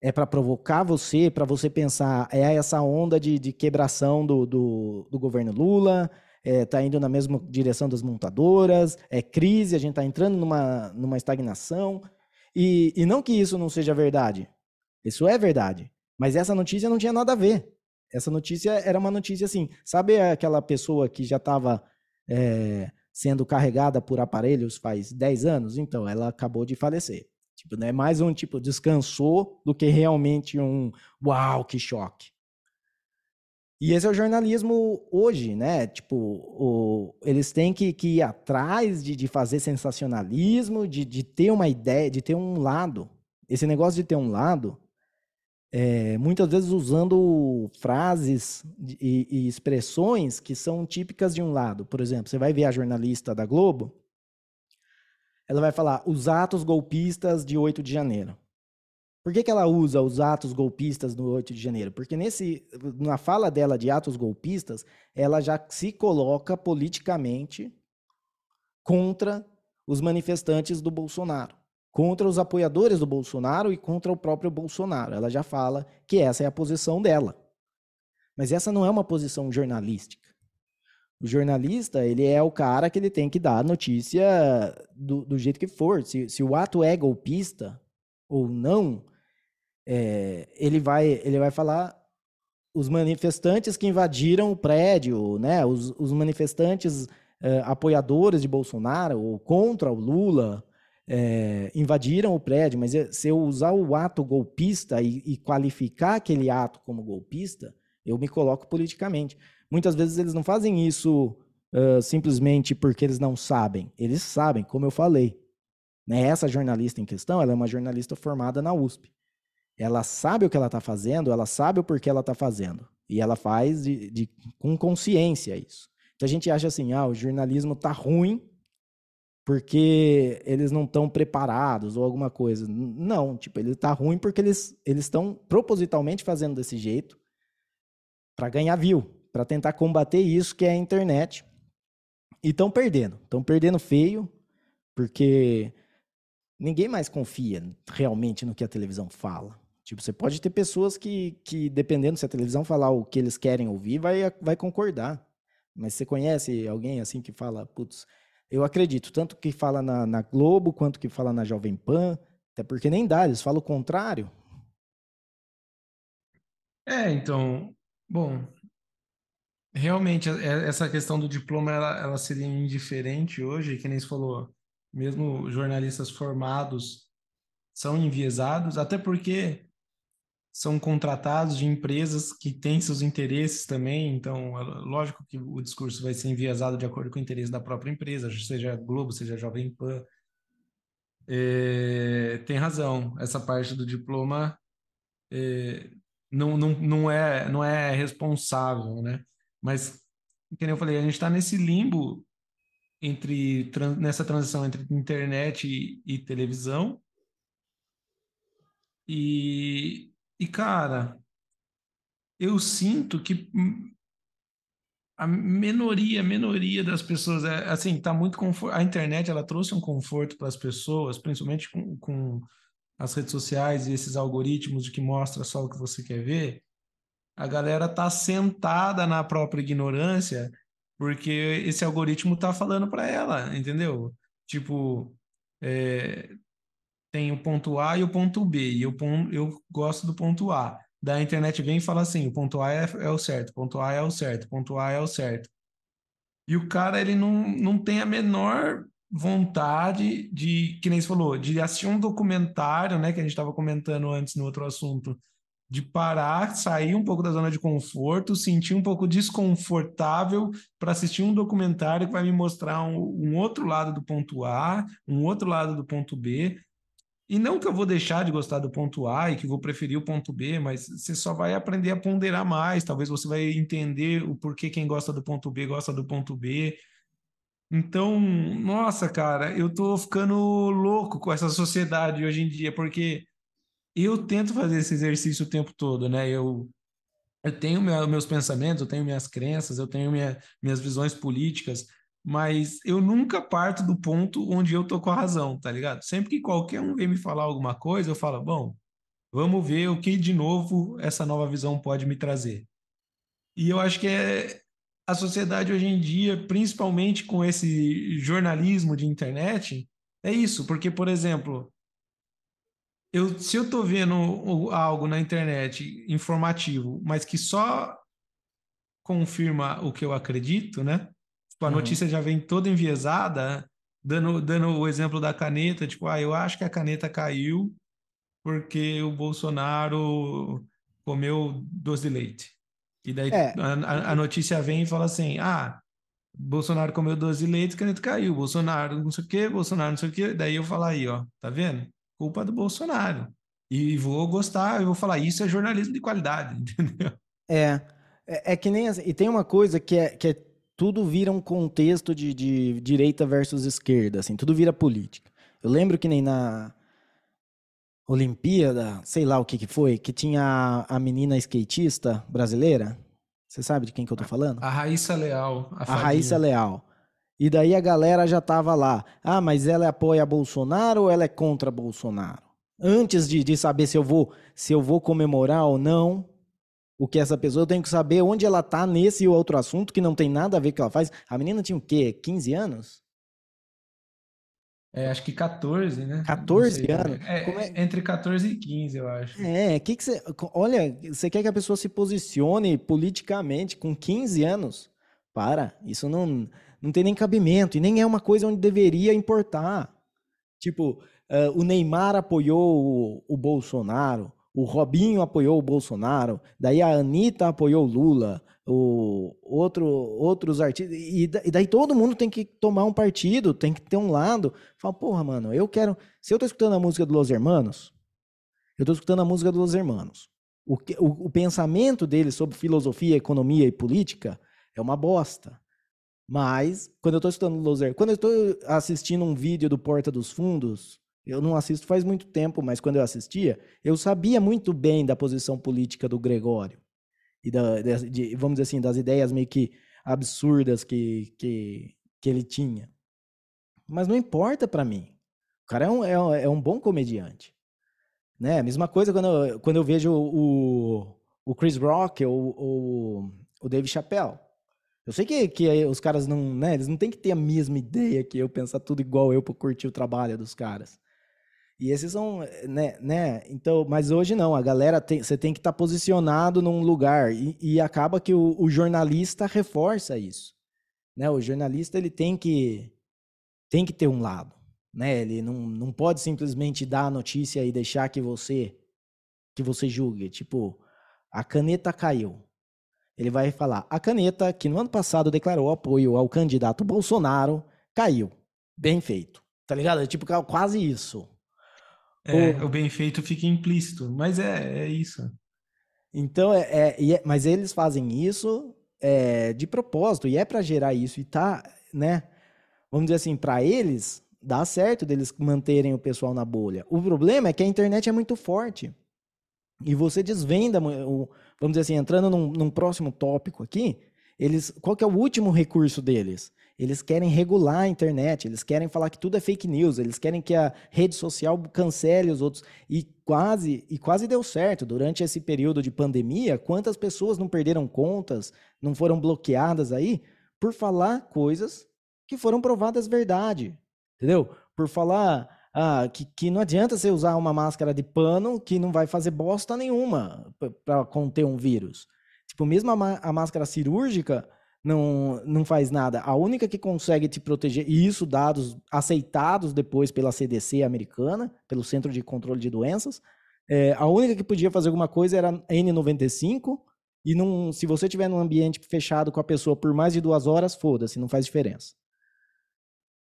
é para provocar você, para você pensar, é essa onda de, de quebração do, do, do governo Lula, é, tá indo na mesma direção das montadoras, é crise, a gente tá entrando numa, numa estagnação. E, e não que isso não seja verdade. Isso é verdade. Mas essa notícia não tinha nada a ver. Essa notícia era uma notícia assim. Sabe aquela pessoa que já estava é, sendo carregada por aparelhos faz 10 anos? Então, ela acabou de falecer. Tipo, não é mais um tipo descansou do que realmente um uau, que choque. E esse é o jornalismo hoje, né? Tipo, o, eles têm que, que, ir atrás de, de fazer sensacionalismo, de, de, ter uma ideia, de ter um lado. Esse negócio de ter um lado, é, muitas vezes usando frases e, e expressões que são típicas de um lado. Por exemplo, você vai ver a jornalista da Globo, ela vai falar os atos golpistas de 8 de janeiro. Por que, que ela usa os atos golpistas do 8 de janeiro? Porque nesse, na fala dela de atos golpistas, ela já se coloca politicamente contra os manifestantes do Bolsonaro, contra os apoiadores do Bolsonaro e contra o próprio Bolsonaro. Ela já fala que essa é a posição dela. Mas essa não é uma posição jornalística. O jornalista, ele é o cara que ele tem que dar a notícia do, do jeito que for. Se, se o ato é golpista ou não, é, ele, vai, ele vai falar os manifestantes que invadiram o prédio, né? Os, os manifestantes é, apoiadores de Bolsonaro ou contra o Lula é, invadiram o prédio, mas se eu usar o ato golpista e, e qualificar aquele ato como golpista, eu me coloco politicamente. Muitas vezes eles não fazem isso uh, simplesmente porque eles não sabem. Eles sabem, como eu falei. Né? Essa jornalista em questão, ela é uma jornalista formada na USP. Ela sabe o que ela está fazendo, ela sabe o porquê ela está fazendo. E ela faz de, de, com consciência isso. Então a gente acha assim, ah, o jornalismo está ruim porque eles não estão preparados ou alguma coisa. Não, tipo, ele está ruim porque eles estão propositalmente fazendo desse jeito para ganhar view, para tentar combater isso que é a internet. E estão perdendo. Estão perdendo feio, porque ninguém mais confia realmente no que a televisão fala. Tipo, você pode ter pessoas que, que dependendo se a televisão falar o que eles querem ouvir, vai, vai concordar. Mas você conhece alguém assim que fala, putz, eu acredito, tanto que fala na, na Globo quanto que fala na Jovem Pan, até porque nem dá, eles falam o contrário. É, então, bom, Realmente, é, essa questão do diploma, ela, ela seria indiferente hoje, que nem você falou, mesmo jornalistas formados são enviesados, até porque são contratados de empresas que têm seus interesses também, então, é lógico que o discurso vai ser enviesado de acordo com o interesse da própria empresa, seja Globo, seja Jovem Pan. É, tem razão, essa parte do diploma é, não, não, não, é, não é responsável, né? Mas, como eu falei, a gente está nesse limbo entre nessa transição entre internet e, e televisão. E, e, cara, eu sinto que a minoria, a minoria das pessoas, é, assim, tá muito conforto. A internet, ela trouxe um conforto para as pessoas, principalmente com, com as redes sociais e esses algoritmos de que mostra só o que você quer ver a galera tá sentada na própria ignorância porque esse algoritmo tá falando para ela, entendeu? Tipo, é, tem o ponto A e o ponto B, e eu, eu gosto do ponto A. Da internet vem e fala assim, o ponto A é, é o certo, ponto A é o certo, ponto A é o certo. E o cara, ele não, não tem a menor vontade de, que nem você falou, de assistir um documentário, né, que a gente estava comentando antes no outro assunto, de parar, sair um pouco da zona de conforto, sentir um pouco desconfortável para assistir um documentário que vai me mostrar um, um, outro lado do ponto A, um outro lado do ponto B. E não que eu vou deixar de gostar do ponto A e que vou preferir o ponto B, mas você só vai aprender a ponderar mais. Talvez você vai entender o porquê quem gosta do ponto B gosta do ponto B. Então, nossa, cara, eu tô ficando louco com essa sociedade hoje em dia, porque eu tento fazer esse exercício o tempo todo, né? Eu, eu tenho meus pensamentos, eu tenho minhas crenças, eu tenho minha, minhas visões políticas, mas eu nunca parto do ponto onde eu tô com a razão, tá ligado? Sempre que qualquer um vem me falar alguma coisa, eu falo, bom, vamos ver o que de novo essa nova visão pode me trazer. E eu acho que é a sociedade hoje em dia, principalmente com esse jornalismo de internet, é isso, porque, por exemplo, eu, se eu estou vendo algo na internet informativo, mas que só confirma o que eu acredito, né? Tipo, a uhum. notícia já vem toda enviesada, dando, dando o exemplo da caneta, tipo, ah, eu acho que a caneta caiu porque o Bolsonaro comeu doce de leite. E daí é. a, a, notícia vem e fala assim: ah, Bolsonaro comeu doce de leite, caneta caiu. Bolsonaro não sei o quê, Bolsonaro não sei o quê. Daí eu falo aí, ó, tá vendo? culpa do Bolsonaro. E vou gostar, eu vou falar, isso é jornalismo de qualidade, entendeu? É, é, é que nem assim, e tem uma coisa que é, que é tudo vira um contexto de, de direita versus esquerda, assim, tudo vira política. Eu lembro que nem na Olimpíada, sei lá o que que foi, que tinha a, a menina skatista brasileira, você sabe de quem que eu tô falando? A Raíssa Leal. A, a Raíssa Leal. E daí a galera já tava lá. Ah, mas ela apoia Bolsonaro ou ela é contra Bolsonaro? Antes de, de saber se eu vou se eu vou comemorar ou não, o que essa pessoa, eu tenho que saber onde ela tá nesse outro assunto que não tem nada a ver com o que ela faz. A menina tinha o quê? 15 anos? É, acho que 14, né? 14 anos? É, é, entre 14 e 15, eu acho. É, que que você. Olha, você quer que a pessoa se posicione politicamente com 15 anos? Para, isso não não tem nem cabimento e nem é uma coisa onde deveria importar. Tipo, uh, o Neymar apoiou o, o, Bolsonaro, o Robinho apoiou o Bolsonaro, daí a Anitta apoiou o Lula, o outro, outros artistas, e, e daí todo mundo tem que tomar um partido, tem que ter um lado. Fala, porra, mano, eu quero. Se eu tô escutando a música dos Los Hermanos, eu tô escutando a música dos Los Hermanos. O, o, o pensamento deles sobre filosofia, economia e política é uma bosta. Mas, quando eu estou estudando Loser, quando eu estou assistindo um vídeo do Porta dos Fundos, eu não assisto faz muito tempo, mas quando eu assistia, eu sabia muito bem da posição política do Gregório. E, da, de, vamos dizer assim, das ideias meio que absurdas que, que, que ele tinha. Mas não importa para mim. O cara é um, é, é um bom comediante. Né? Mesma coisa quando eu, quando eu vejo o, o Chris Rock ou o, o Dave Chappelle. Eu sei que, que os caras não, né, eles não têm que ter a mesma ideia que eu, pensar tudo igual eu para curtir o trabalho dos caras. E esses são, né, né, então, mas hoje não, a galera tem, você tem que estar tá posicionado num lugar e, e acaba que o, o, jornalista reforça isso, né, o jornalista ele tem que, tem que ter um lado, né, ele não, não pode simplesmente dar a notícia e deixar que você, que você julgue, tipo, a caneta caiu, ele vai falar: a caneta, que no ano passado declarou apoio ao candidato Bolsonaro, caiu. Bem feito. Tá ligado? É tipo quase isso. É, o, bem feito fica implícito, mas é, é isso. Então, é, é, é mas eles fazem isso é, de propósito, e é para gerar isso, e tá, né? Vamos dizer assim, para eles, dá certo deles manterem o pessoal na bolha. O problema é que a internet é muito forte. E você desvenda o, vamos dizer assim, entrando num, num, próximo tópico aqui, eles, qual é o último recurso deles? Eles querem regular a internet, eles querem falar que tudo é fake news, eles querem que a rede social cancele os outros. E quase, e quase deu certo. Durante esse período de pandemia, quantas pessoas não perderam contas, não foram bloqueadas aí, por falar coisas que foram provadas verdade. Entendeu? Por falar ah, que, que não adianta você usar uma máscara de pano que não vai fazer bosta nenhuma para conter um vírus. Tipo, mesmo a, a, máscara cirúrgica não, não faz nada. A única que consegue te proteger, e isso dados aceitados depois pela CDC americana, pelo Centro de Controle de Doenças, é, a única que podia fazer alguma coisa era N95, e não, se você estiver num ambiente fechado com a pessoa por mais de duas horas, foda-se, não faz diferença.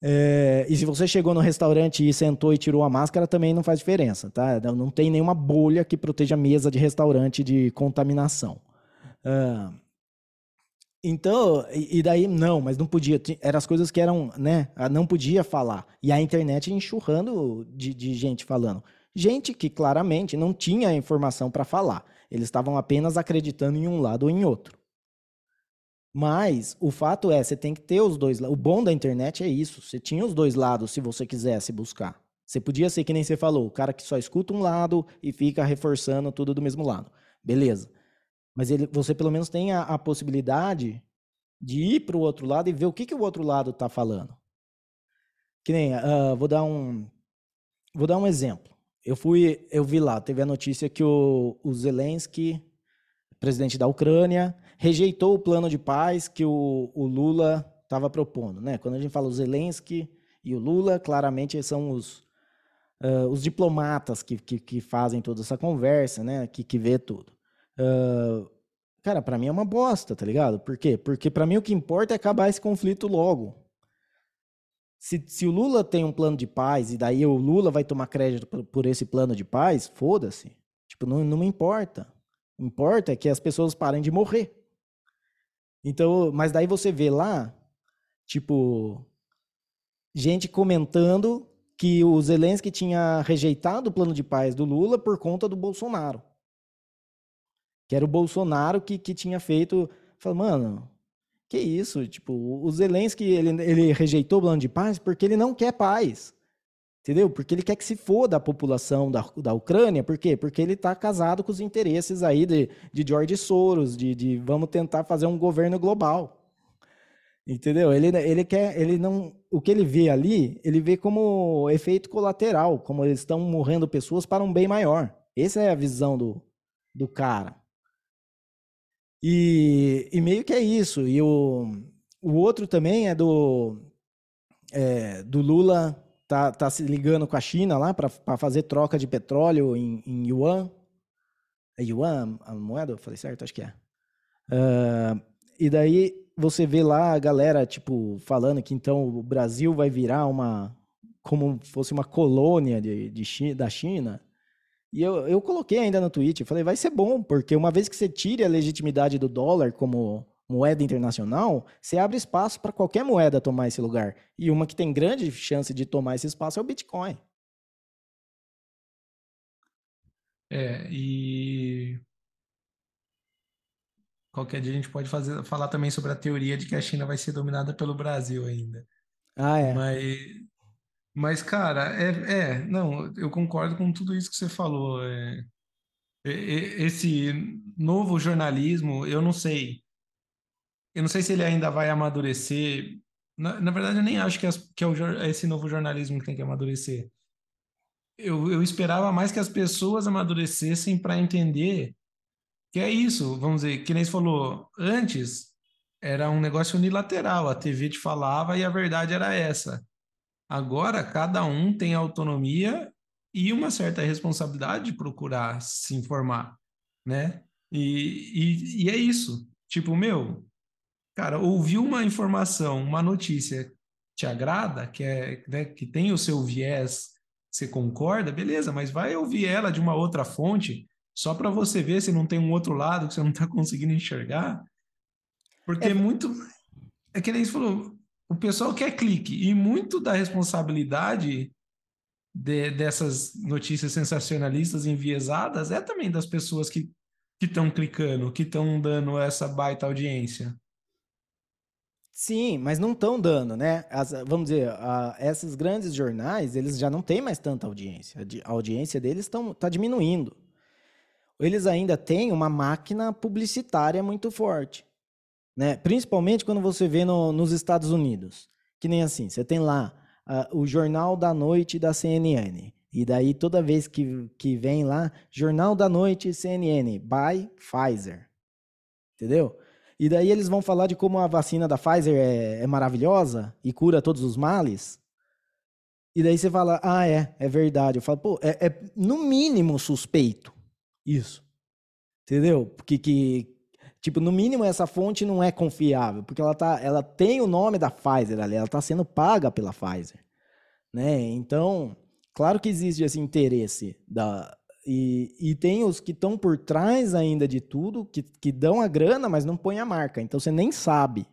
É, e se você chegou no restaurante e sentou e tirou a máscara, também não faz diferença, tá? Não tem nenhuma bolha que proteja a mesa de restaurante de contaminação. Uh, então, e, daí, não, mas não podia. Eram as coisas que eram, né? Não podia falar. E a internet enxurrando de, de gente falando. Gente que claramente não tinha informação para falar. Eles estavam apenas acreditando em um lado ou em outro. Mas o fato é, você tem que ter os dois lados. O bom da internet é isso. Você tinha os dois lados se você quisesse buscar. Você podia ser que nem você falou, o cara que só escuta um lado e fica reforçando tudo do mesmo lado. Beleza. Mas ele, você pelo menos tem a, a possibilidade de ir para o outro lado e ver o que, que o outro lado está falando. Que nem, uh, vou dar um, vou dar um exemplo. Eu fui, eu vi lá, teve a notícia que o, o Zelensky, presidente da Ucrânia, rejeitou o plano de paz que o, o Lula estava propondo, né? Quando a gente fala o Zelensky e o Lula, claramente são os, uh, os diplomatas que, que, que, fazem toda essa conversa, né? Que, que vê tudo. Cara, para mim é uma bosta, tá ligado? Por quê? Porque para mim o que importa é acabar esse conflito logo. Se, se o Lula tem um plano de paz e daí o Lula vai tomar crédito por, por esse plano de paz, foda-se. Tipo, não, não me importa. O que importa é que as pessoas parem de morrer. Então, mas daí você vê lá, tipo, gente comentando que o Zelensky tinha rejeitado o plano de paz do Lula por conta do Bolsonaro que era o Bolsonaro que, que tinha feito. Falei, mano, que isso? Tipo, o Zelensky, ele, ele rejeitou o plano de paz porque ele não quer paz. Entendeu? Porque ele quer que se foda a população da, da Ucrânia. Por quê? Porque ele está casado com os interesses aí de, de George Soros, de, de vamos tentar fazer um governo global. Entendeu? Ele, ele quer, ele não, o que ele vê ali, ele vê como efeito colateral, como eles estão morrendo pessoas para um bem maior. Essa é a visão do, do cara. E, e meio que é isso. E o, o outro também é do, é, do Lula tá, tá se ligando com a China lá para fazer troca de petróleo em, em yuan. É yuan a moeda? Eu falei certo? Acho que é. Uh, e daí você vê lá a galera, tipo, falando que então o Brasil vai virar uma. como fosse uma colônia de, de da China. E eu, eu coloquei ainda no tweet, falei, vai ser bom, porque uma vez que você tire a legitimidade do dólar como moeda internacional, você abre espaço para qualquer moeda tomar esse lugar. E uma que tem grande chance de tomar esse espaço é o Bitcoin. É, e qualquer dia a gente pode fazer, falar também sobre a teoria de que a China vai ser dominada pelo Brasil ainda. Ah, é. Mas mas, cara, é, é, não, eu concordo com tudo isso que você falou. É, é, é, esse novo jornalismo, eu não sei. Eu não sei se ele ainda vai amadurecer. Na, na verdade, eu nem acho que, as, que é, o, é esse novo jornalismo que tem que amadurecer. Eu, eu esperava mais que as pessoas amadurecessem para entender que é isso, vamos dizer, que nem você falou, antes era um negócio unilateral, a TV te falava e a verdade era essa. Agora, cada um tem autonomia e uma certa responsabilidade de procurar se informar, né? E, e, e é isso. Tipo, meu, cara, ouviu uma informação, uma notícia te agrada, que, é, né, que tem o seu viés, você concorda, beleza, mas vai ouvir ela de uma outra fonte, só para você ver se não tem um outro lado que você não está conseguindo enxergar. Porque é muito. É que nem você falou, o pessoal quer clique e muito da responsabilidade de, dessas notícias sensacionalistas enviesadas é também das pessoas que estão clicando, que estão dando essa baita audiência. Sim, mas não estão dando, né? As, vamos dizer, a, esses grandes jornais, eles já não têm mais tanta audiência. A audiência deles está diminuindo. Eles ainda têm uma máquina publicitária muito forte. Né? Principalmente quando você vê no, nos Estados Unidos. Que nem assim, você tem lá uh, o Jornal da Noite da CNN. E daí, toda vez que, que vem lá, Jornal da Noite CNN, by Pfizer. Entendeu? E daí eles vão falar de como a vacina da Pfizer é, é maravilhosa e cura todos os males. E daí você fala, ah, é, é verdade. Eu falo, pô, é, é no mínimo suspeito isso. Entendeu? Porque que, Tipo, no mínimo essa fonte não é confiável, porque ela, tá, ela tem o nome da Pfizer ali, ela está sendo paga pela Pfizer. Né? Então, claro que existe esse interesse da, e, e tem os que estão por trás ainda de tudo, que, que dão a grana, mas não põem a marca. Então você nem sabe.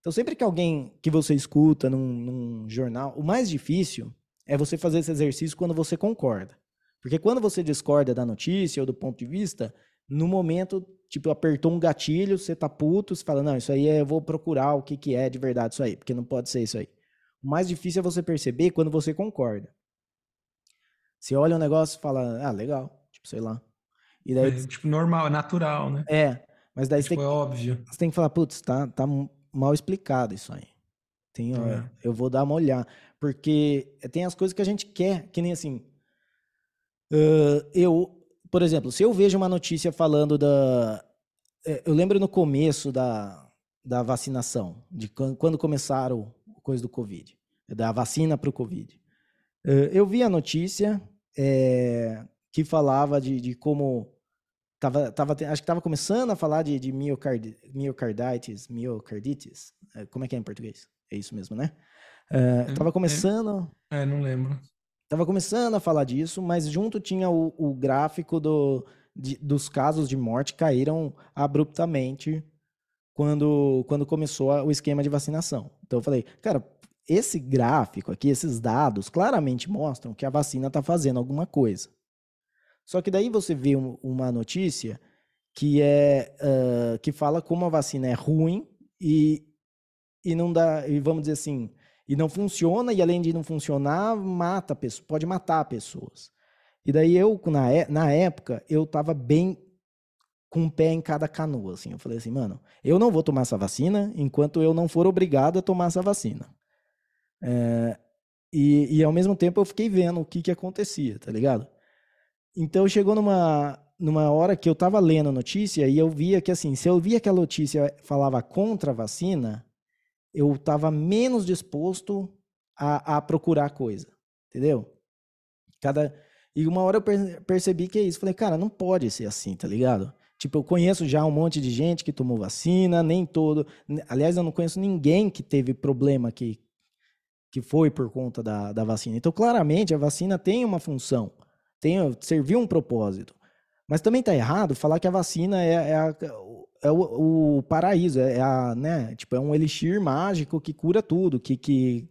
Então, sempre que alguém que você escuta num, num jornal, o mais difícil é você fazer esse exercício quando você concorda. Porque quando você discorda da notícia ou do ponto de vista, no momento, tipo, apertou um gatilho, você tá puto, você fala, não, isso aí é, eu vou procurar o que, que é de verdade isso aí, porque não pode ser isso aí. O mais difícil é você perceber quando você concorda. Você olha um negócio e fala, ah, legal, tipo, sei lá. E daí, é, tipo, normal, é natural, né? É, mas daí tipo, você tem, é óbvio. Você tem que falar, putz, tá, tá mal explicado isso aí. Tem, é. Eu vou dar uma olhada. Porque tem as coisas que a gente quer, que nem assim. Uh, eu, por exemplo, se eu vejo uma notícia falando da. É, eu lembro no começo da, da vacinação, de quando começaram a coisa do Covid, da vacina para o Covid. Eu vi a notícia é, que falava de, de como. Tava, tava, acho que estava começando a falar de, de miocard, miocarditis, miocarditis. É, como é que é em português? É isso mesmo, né? Uh, tava começando. É, não lembro. Tava começando a falar disso, mas junto tinha o, o gráfico do, de, dos casos de morte caíram abruptamente quando, quando começou o esquema de vacinação. Então eu falei, cara, esse gráfico aqui, esses dados, claramente mostram que a vacina está fazendo alguma coisa. Só que daí você vê um, uma notícia que é uh, que fala como a vacina é ruim e, e não dá, e vamos dizer assim, e não funciona, e além de não funcionar, mata pessoas, pode matar pessoas. E daí eu, na, é, na época, eu tava bem com um pé em cada canoa, assim. Eu falei assim, mano, eu não vou tomar essa vacina enquanto eu não for obrigado a tomar essa vacina. É, e, e ao mesmo tempo eu fiquei vendo o que que acontecia, tá ligado? Então chegou numa, numa hora que eu tava lendo a notícia e eu via que, assim, se eu via que a notícia falava contra a vacina, eu estava menos disposto a, a, procurar coisa, entendeu? Cada e uma hora eu percebi que é isso. Falei, cara, não pode ser assim, tá ligado? Tipo, eu conheço já um monte de gente que tomou vacina, nem todo. Aliás, eu não conheço ninguém que teve problema que, que foi por conta da, da vacina. Então, claramente, a vacina tem uma função, tem, serviu um propósito. Mas também tá errado falar que a vacina é, é a, é o, o paraíso, é, é, a, né? Tipo, é um elixir mágico que cura tudo, que, que...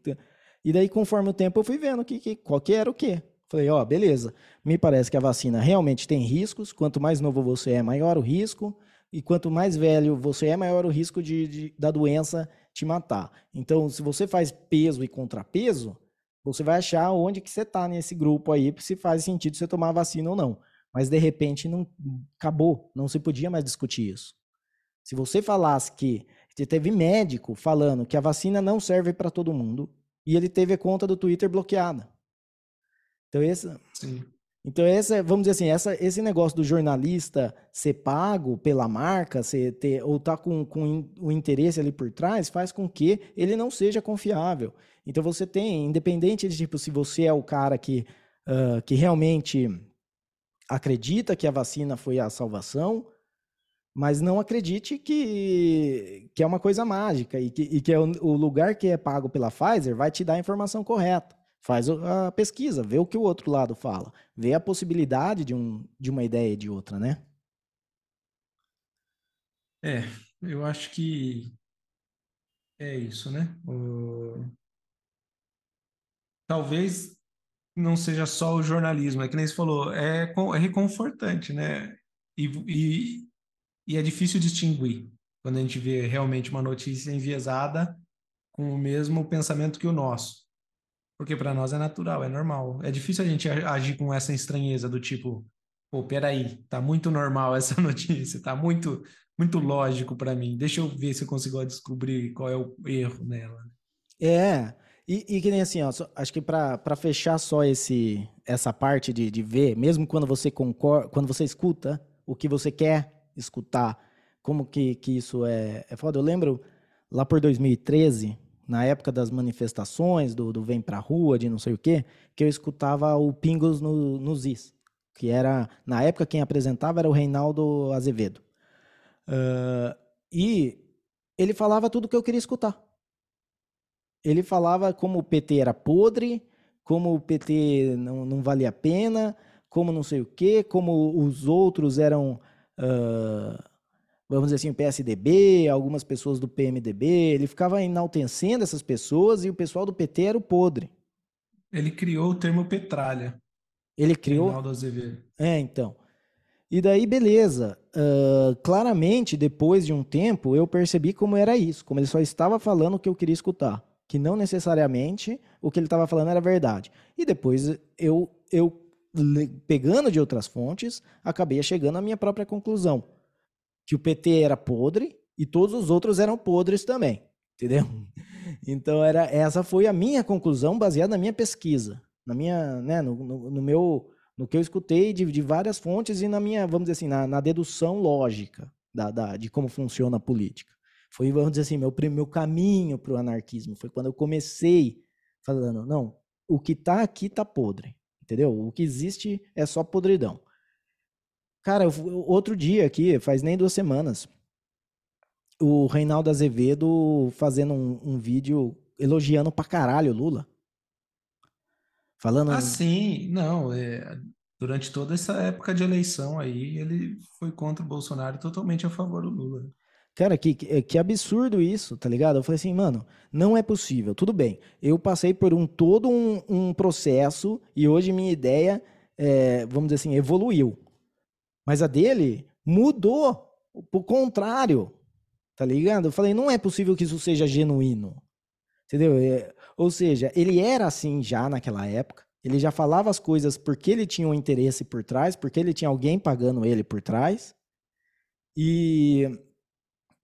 E daí, conforme o tempo, eu fui vendo que, que, qual que era o quê. Falei, ó, beleza, me parece que a vacina realmente tem riscos, quanto mais novo você é, maior o risco, e quanto mais velho você é, maior o risco de, de da doença te matar. Então, se você faz peso e contrapeso, você vai achar onde que você está nesse grupo aí, se faz sentido você tomar vacina ou não. Mas, de repente, não acabou, não se podia mais discutir isso. Se você falasse que teve médico falando que a vacina não serve para todo mundo e ele teve a conta do Twitter bloqueada. Então esse, Sim. então esse, vamos dizer assim, essa, esse negócio do jornalista ser pago pela marca, ser ter, ou tá com, com o interesse ali por trás, faz com que ele não seja confiável. Então você tem, independente de tipo se você é o cara que, uh, que realmente acredita que a vacina foi a salvação, mas não acredite que, que é uma coisa mágica e que, e que é o, o, lugar que é pago pela Pfizer vai te dar a informação correta. Faz a pesquisa, vê o que o outro lado fala, vê a possibilidade de, um, de uma ideia e de outra, né? É, eu acho que é isso, né? O... Talvez não seja só o jornalismo, é que nem você falou, é, é reconfortante, né? E, e, e é difícil distinguir quando a gente vê realmente uma notícia enviesada com o mesmo pensamento que o nosso. Porque para nós é natural, é normal. É difícil a gente agir com essa estranheza do tipo, pô, peraí, tá muito normal essa notícia, tá muito muito lógico para mim. Deixa eu ver se eu consigo descobrir qual é o erro nela. É, e, e que nem assim, ó, só, acho que para fechar só esse essa parte de, de ver, mesmo quando você concorda, quando você escuta o que você quer escutar como que, que isso é, é foda. Eu lembro lá por 2013, na época das manifestações, do, do Vem Pra Rua, de não sei o quê, que eu escutava o Pingos no, no Zis, que era, na época, quem apresentava era o Reinaldo Azevedo. Uh, e ele falava tudo que eu queria escutar. Ele falava como o PT era podre, como o PT não, não valia a pena, como não sei o quê, como os outros eram, uh, vamos dizer assim, o PSDB, algumas pessoas do PMDB. Ele ficava enaltecendo essas pessoas e o pessoal do PT era o podre. Ele criou o termo petralha. Ele criou. Reinaldo Azevedo. É, então. E daí, beleza. Uh, claramente, depois de um tempo, eu percebi como era isso, como ele só estava falando o que eu queria escutar, que não necessariamente o que ele estava falando era verdade. E depois eu, eu pegando de outras fontes, acabei chegando à minha própria conclusão, que o PT era podre e todos os outros eram podres também, entendeu? Então era essa foi a minha conclusão baseada na minha pesquisa, na minha, né, no, no, no meu, no que eu escutei de, de, várias fontes e na minha, vamos dizer assim, na, na dedução lógica da, da, de como funciona a política. Foi, vamos dizer assim, meu, meu caminho para o anarquismo. Foi quando eu comecei falando, não, o que está aqui está podre. Entendeu? O que existe é só podridão. Cara, outro dia aqui, faz nem duas semanas, o Reinaldo Azevedo fazendo um, um vídeo elogiando pra caralho Lula. Falando. Ah, sim, não. É, durante toda essa época de eleição aí, ele foi contra o Bolsonaro e totalmente a favor do Lula. Cara, que, que absurdo isso, tá ligado? Eu falei assim, mano, não é possível. Tudo bem, eu passei por um todo um, um processo e hoje minha ideia, é, vamos dizer assim, evoluiu. Mas a dele mudou, pro contrário, tá ligado? Eu falei, não é possível que isso seja genuíno, entendeu? É, ou seja, ele era assim já naquela época, ele já falava as coisas porque ele tinha um interesse por trás, porque ele tinha alguém pagando ele por trás. E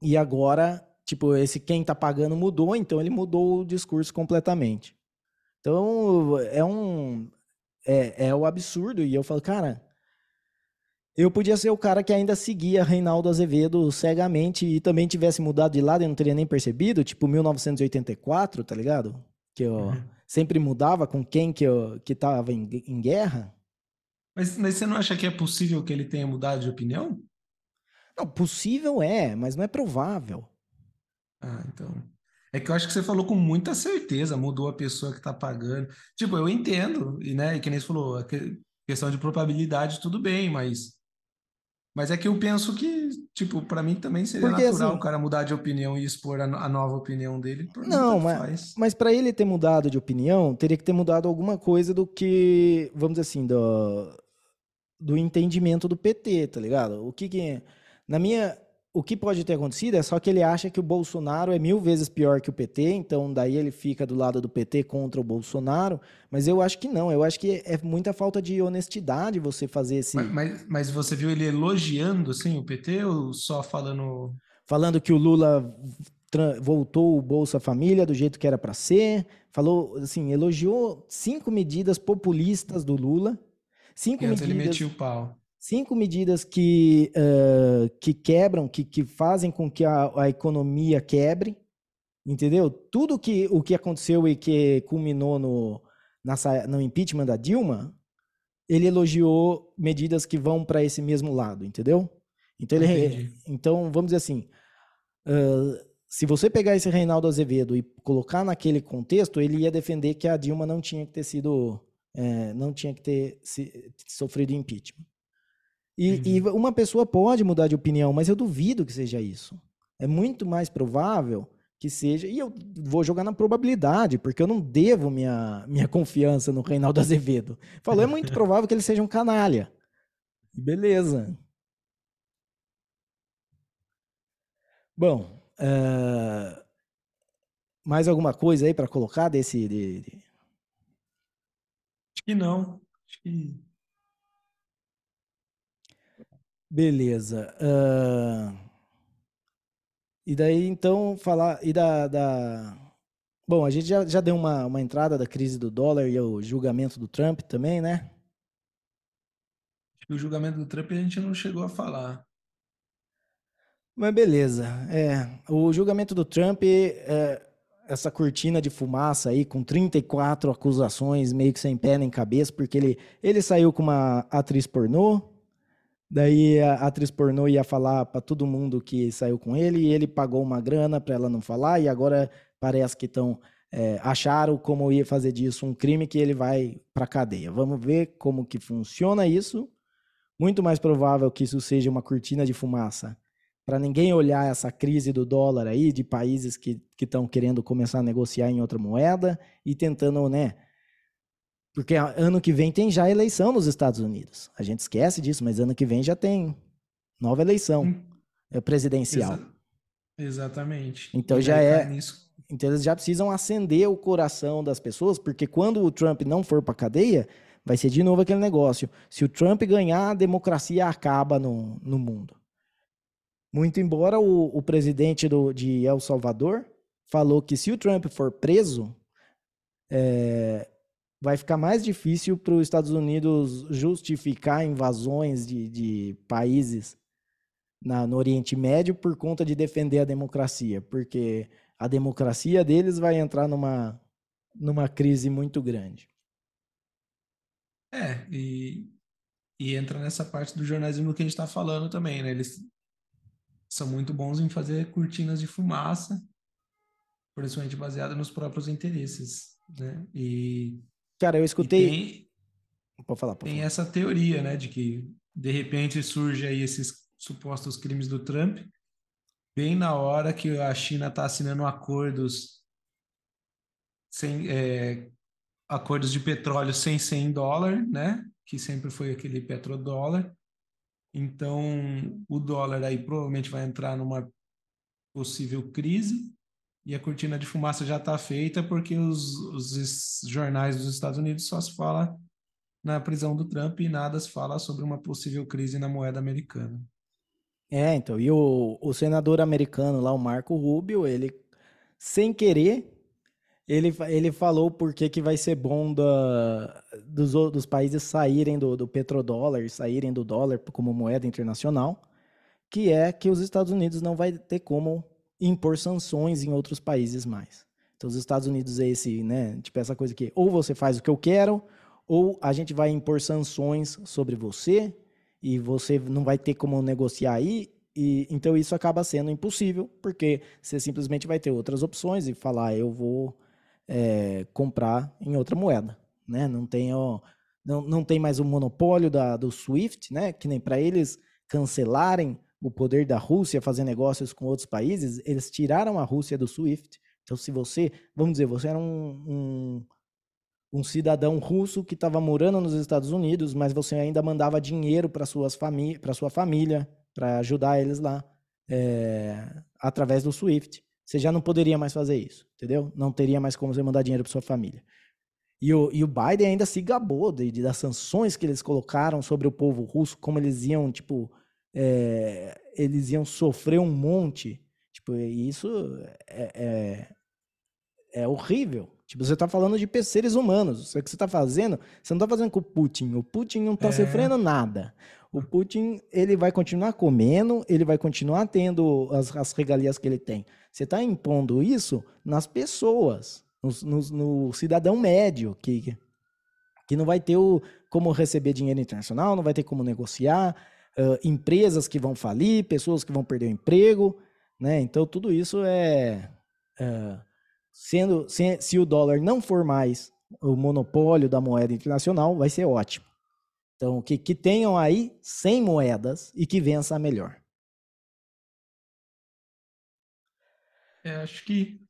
e agora, tipo, esse quem tá pagando mudou, então ele mudou o discurso completamente. Então, é um. É, é o absurdo. E eu falo, cara, eu podia ser o cara que ainda seguia Reinaldo Azevedo cegamente e também tivesse mudado de lado e não teria nem percebido, tipo 1984, tá ligado? Que eu uhum. sempre mudava com quem que, eu, que tava em, em guerra. Mas, mas você não acha que é possível que ele tenha mudado de opinião? Não, possível é, mas não é provável. Ah, então. É que eu acho que você falou com muita certeza, mudou a pessoa que está pagando. Tipo, eu entendo, e né, que nem você falou, a questão de probabilidade, tudo bem, mas. Mas é que eu penso que, tipo, para mim também seria Porque, natural assim, o cara mudar de opinião e expor a, a nova opinião dele. não, mas, mas para ele ter mudado de opinião, teria que ter mudado alguma coisa do que, vamos dizer assim, do, do entendimento do PT, tá ligado? O que que na minha, o que pode ter acontecido é só que ele acha que o Bolsonaro é mil vezes pior que o PT, então daí ele fica do lado do PT contra o Bolsonaro, mas eu acho que não, eu acho que é muita falta de honestidade você fazer esse... Mas, mas, mas você viu ele elogiando, assim, o PT ou só falando... Falando que o Lula voltou o Bolsa Família do jeito que era para ser, falou, assim, elogiou cinco medidas populistas do Lula, cinco medidas... ele metia o pau cinco medidas que, uh, que quebram, que, que fazem com que a, a, economia quebre, entendeu? Tudo que, o que aconteceu e que culminou no, na, no impeachment da Dilma, ele elogiou medidas que vão para esse mesmo lado, entendeu? Então, ele, então vamos dizer assim, uh, se você pegar esse Reinaldo Azevedo e colocar naquele contexto, ele ia defender que a Dilma não tinha que ter sido, é, não tinha que ter se, sofrido impeachment. E, uhum. e, uma pessoa pode mudar de opinião, mas eu duvido que seja isso. É muito mais provável que seja. E eu vou jogar na probabilidade, porque eu não devo minha, minha confiança no Reinaldo Azevedo. Falou, é muito provável que ele seja um canalha. Beleza. Bom, uh, mais alguma coisa aí para colocar desse. De, de... Acho que não. Acho que Beleza. Uh... E daí, então, falar. E da. da... Bom, a gente já, já deu uma, uma entrada da crise do dólar e o julgamento do Trump também, né? O julgamento do Trump a gente não chegou a falar. Mas beleza. É, o julgamento do Trump, é, essa cortina de fumaça aí, com 34 acusações, meio que sem pé nem cabeça, porque ele, ele saiu com uma atriz pornô, Daí a atriz pornô ia falar para todo mundo que saiu com ele e ele pagou uma grana para ela não falar e agora parece que estão é, acharam como ia fazer disso um crime que ele vai para cadeia. Vamos ver como que funciona isso. Muito mais provável que isso seja uma cortina de fumaça para ninguém olhar essa crise do dólar aí de países que estão querendo começar a negociar em outra moeda e tentando, né, porque ano que vem tem já eleição nos Estados Unidos. A gente esquece disso, mas ano que vem já tem nova eleição hum. é presidencial. Exa exatamente. Então já é. Nisso. Então eles já precisam acender o coração das pessoas, porque quando o Trump não for para cadeia, vai ser de novo aquele negócio. Se o Trump ganhar, a democracia acaba no, no mundo. Muito embora o, o presidente do, de El Salvador falou que se o Trump for preso, é, vai ficar mais difícil para os Estados Unidos justificar invasões de, de países na, no Oriente Médio por conta de defender a democracia, porque a democracia deles vai entrar numa, numa crise muito grande. É, e, e entra nessa parte do jornalismo que a gente está falando também, né? Eles são muito bons em fazer cortinas de fumaça, principalmente baseada nos próprios interesses, né? E Cara, eu escutei. Tem, pode falar, pode tem falar. essa teoria, né, de que de repente surge aí esses supostos crimes do Trump, bem na hora que a China está assinando acordos sem é, acordos de petróleo sem 100 dólar, né, que sempre foi aquele petrodólar. Então, o dólar aí provavelmente vai entrar numa possível crise e a cortina de fumaça já está feita porque os, os jornais dos Estados Unidos só se fala na prisão do Trump e nada se fala sobre uma possível crise na moeda americana. É, então, e o, o senador americano lá, o Marco Rubio, ele, sem querer, ele, ele falou por que, que vai ser bom da, dos, dos países saírem do, do petrodólar, saírem do dólar como moeda internacional, que é que os Estados Unidos não vai ter como impor sanções em outros países mais. Então, os Estados Unidos é esse, né? Tipo, essa coisa que ou você faz o que eu quero, ou a gente vai impor sanções sobre você e você não vai ter como negociar aí. E, então, isso acaba sendo impossível, porque você simplesmente vai ter outras opções e falar, eu vou é, comprar em outra moeda, né? Não tem, ó, não, não tem mais o monopólio da, do SWIFT, né? Que nem para eles cancelarem o poder da Rússia fazer negócios com outros países, eles tiraram a Rússia do SWIFT. Então, se você, vamos dizer, você era um, um, um cidadão russo que estava morando nos Estados Unidos, mas você ainda mandava dinheiro para fami sua família, para ajudar eles lá, é, através do SWIFT. Você já não poderia mais fazer isso, entendeu? Não teria mais como você mandar dinheiro para sua família. E o, e o Biden ainda se gabou de, de, das sanções que eles colocaram sobre o povo russo, como eles iam, tipo, é, eles iam sofrer um monte. Tipo, isso é, é, é horrível. Tipo, você está falando de seres humanos. O que você está fazendo, você não está fazendo com o Putin. O Putin não está é. sofrendo nada. O Putin, ele vai continuar comendo, ele vai continuar tendo as, as regalias que ele tem. Você está impondo isso nas pessoas, no, no, no, cidadão médio, que, que não vai ter o, como receber dinheiro internacional, não vai ter como negociar, uh, empresas que vão falir, pessoas que vão perder o emprego, né? Então tudo isso é uh, sendo se, se o dólar não for mais o monopólio da moeda internacional, vai ser ótimo. Então que, que tenham aí 100 moedas e que vença a melhor. É, acho que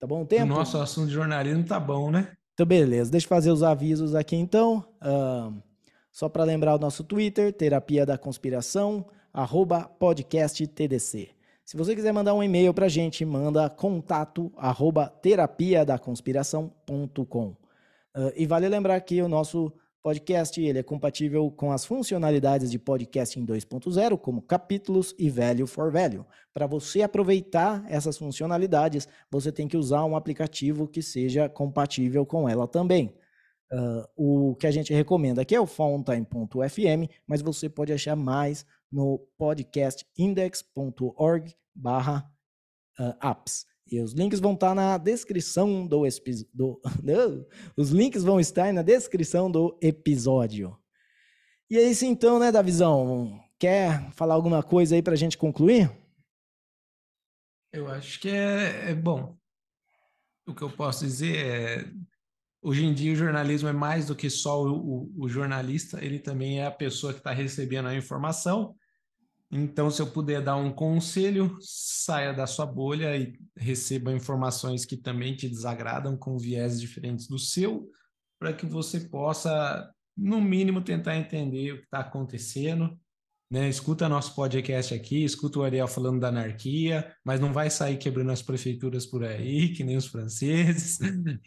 Tá bom o tempo? O nosso assunto de jornalismo tá bom, né? Então, beleza. Deixa eu fazer os avisos aqui, então. Uh, só para lembrar o nosso Twitter, Terapia da Conspiração, arroba podcast TDC. Se você quiser mandar um e-mail para a gente, manda contato arroba terapia da conspiração.com. Uh, e vale lembrar que o nosso podcast ele é compatível com as funcionalidades de podcast em 2.0, como capítulos e value for value. Para você aproveitar essas funcionalidades, você tem que usar um aplicativo que seja compatível com ela também. Uh, o que a gente recomenda aqui é o fountain.fm, mas você pode achar mais no podcastindex.org barra uh, apps. E os links vão estar na descrição do, do Os links vão estar na descrição do episódio. E é isso então, né, Davizão? Quer falar alguma coisa aí para a gente concluir? Eu acho que é, é bom. O que eu posso dizer é hoje em dia o jornalismo é mais do que só o, o, o jornalista, ele também é a pessoa que está recebendo a informação. Então, se eu puder dar um conselho, saia da sua bolha e receba informações que também te desagradam, com viés diferentes do seu, para que você possa, no mínimo, tentar entender o que está acontecendo. Né? Escuta nosso podcast aqui, escuta o Ariel falando da anarquia, mas não vai sair quebrando as prefeituras por aí, que nem os franceses. Né?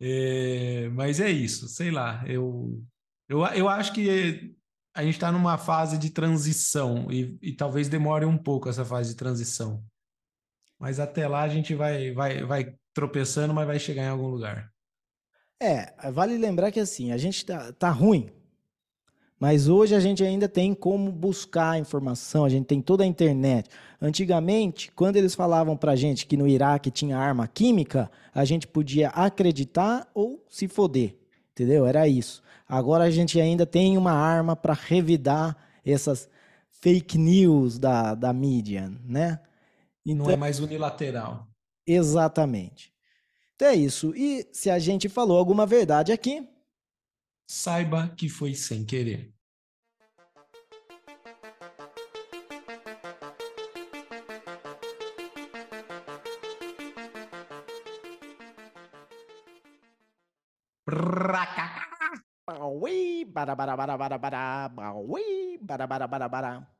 É, mas é isso, sei lá. Eu, eu, eu acho que a gente está numa fase de transição e, e talvez demore um pouco essa fase de transição. Mas até lá a gente vai, vai, vai tropeçando, mas vai chegar em algum lugar. É, vale lembrar que assim, a gente tá, tá ruim, mas hoje a gente ainda tem como buscar informação, a gente tem toda a internet. Antigamente, quando eles falavam pra gente que no Iraque tinha arma química, a gente podia acreditar ou se foder, entendeu? Era isso. Agora a gente ainda tem uma arma para revidar essas fake news da, da mídia, né? Então, Não é mais unilateral. Exatamente. Então é isso. E se a gente falou alguma verdade aqui, saiba que foi sem querer. Wee, bada bada bada bada bada, wee, bada bada bada bada.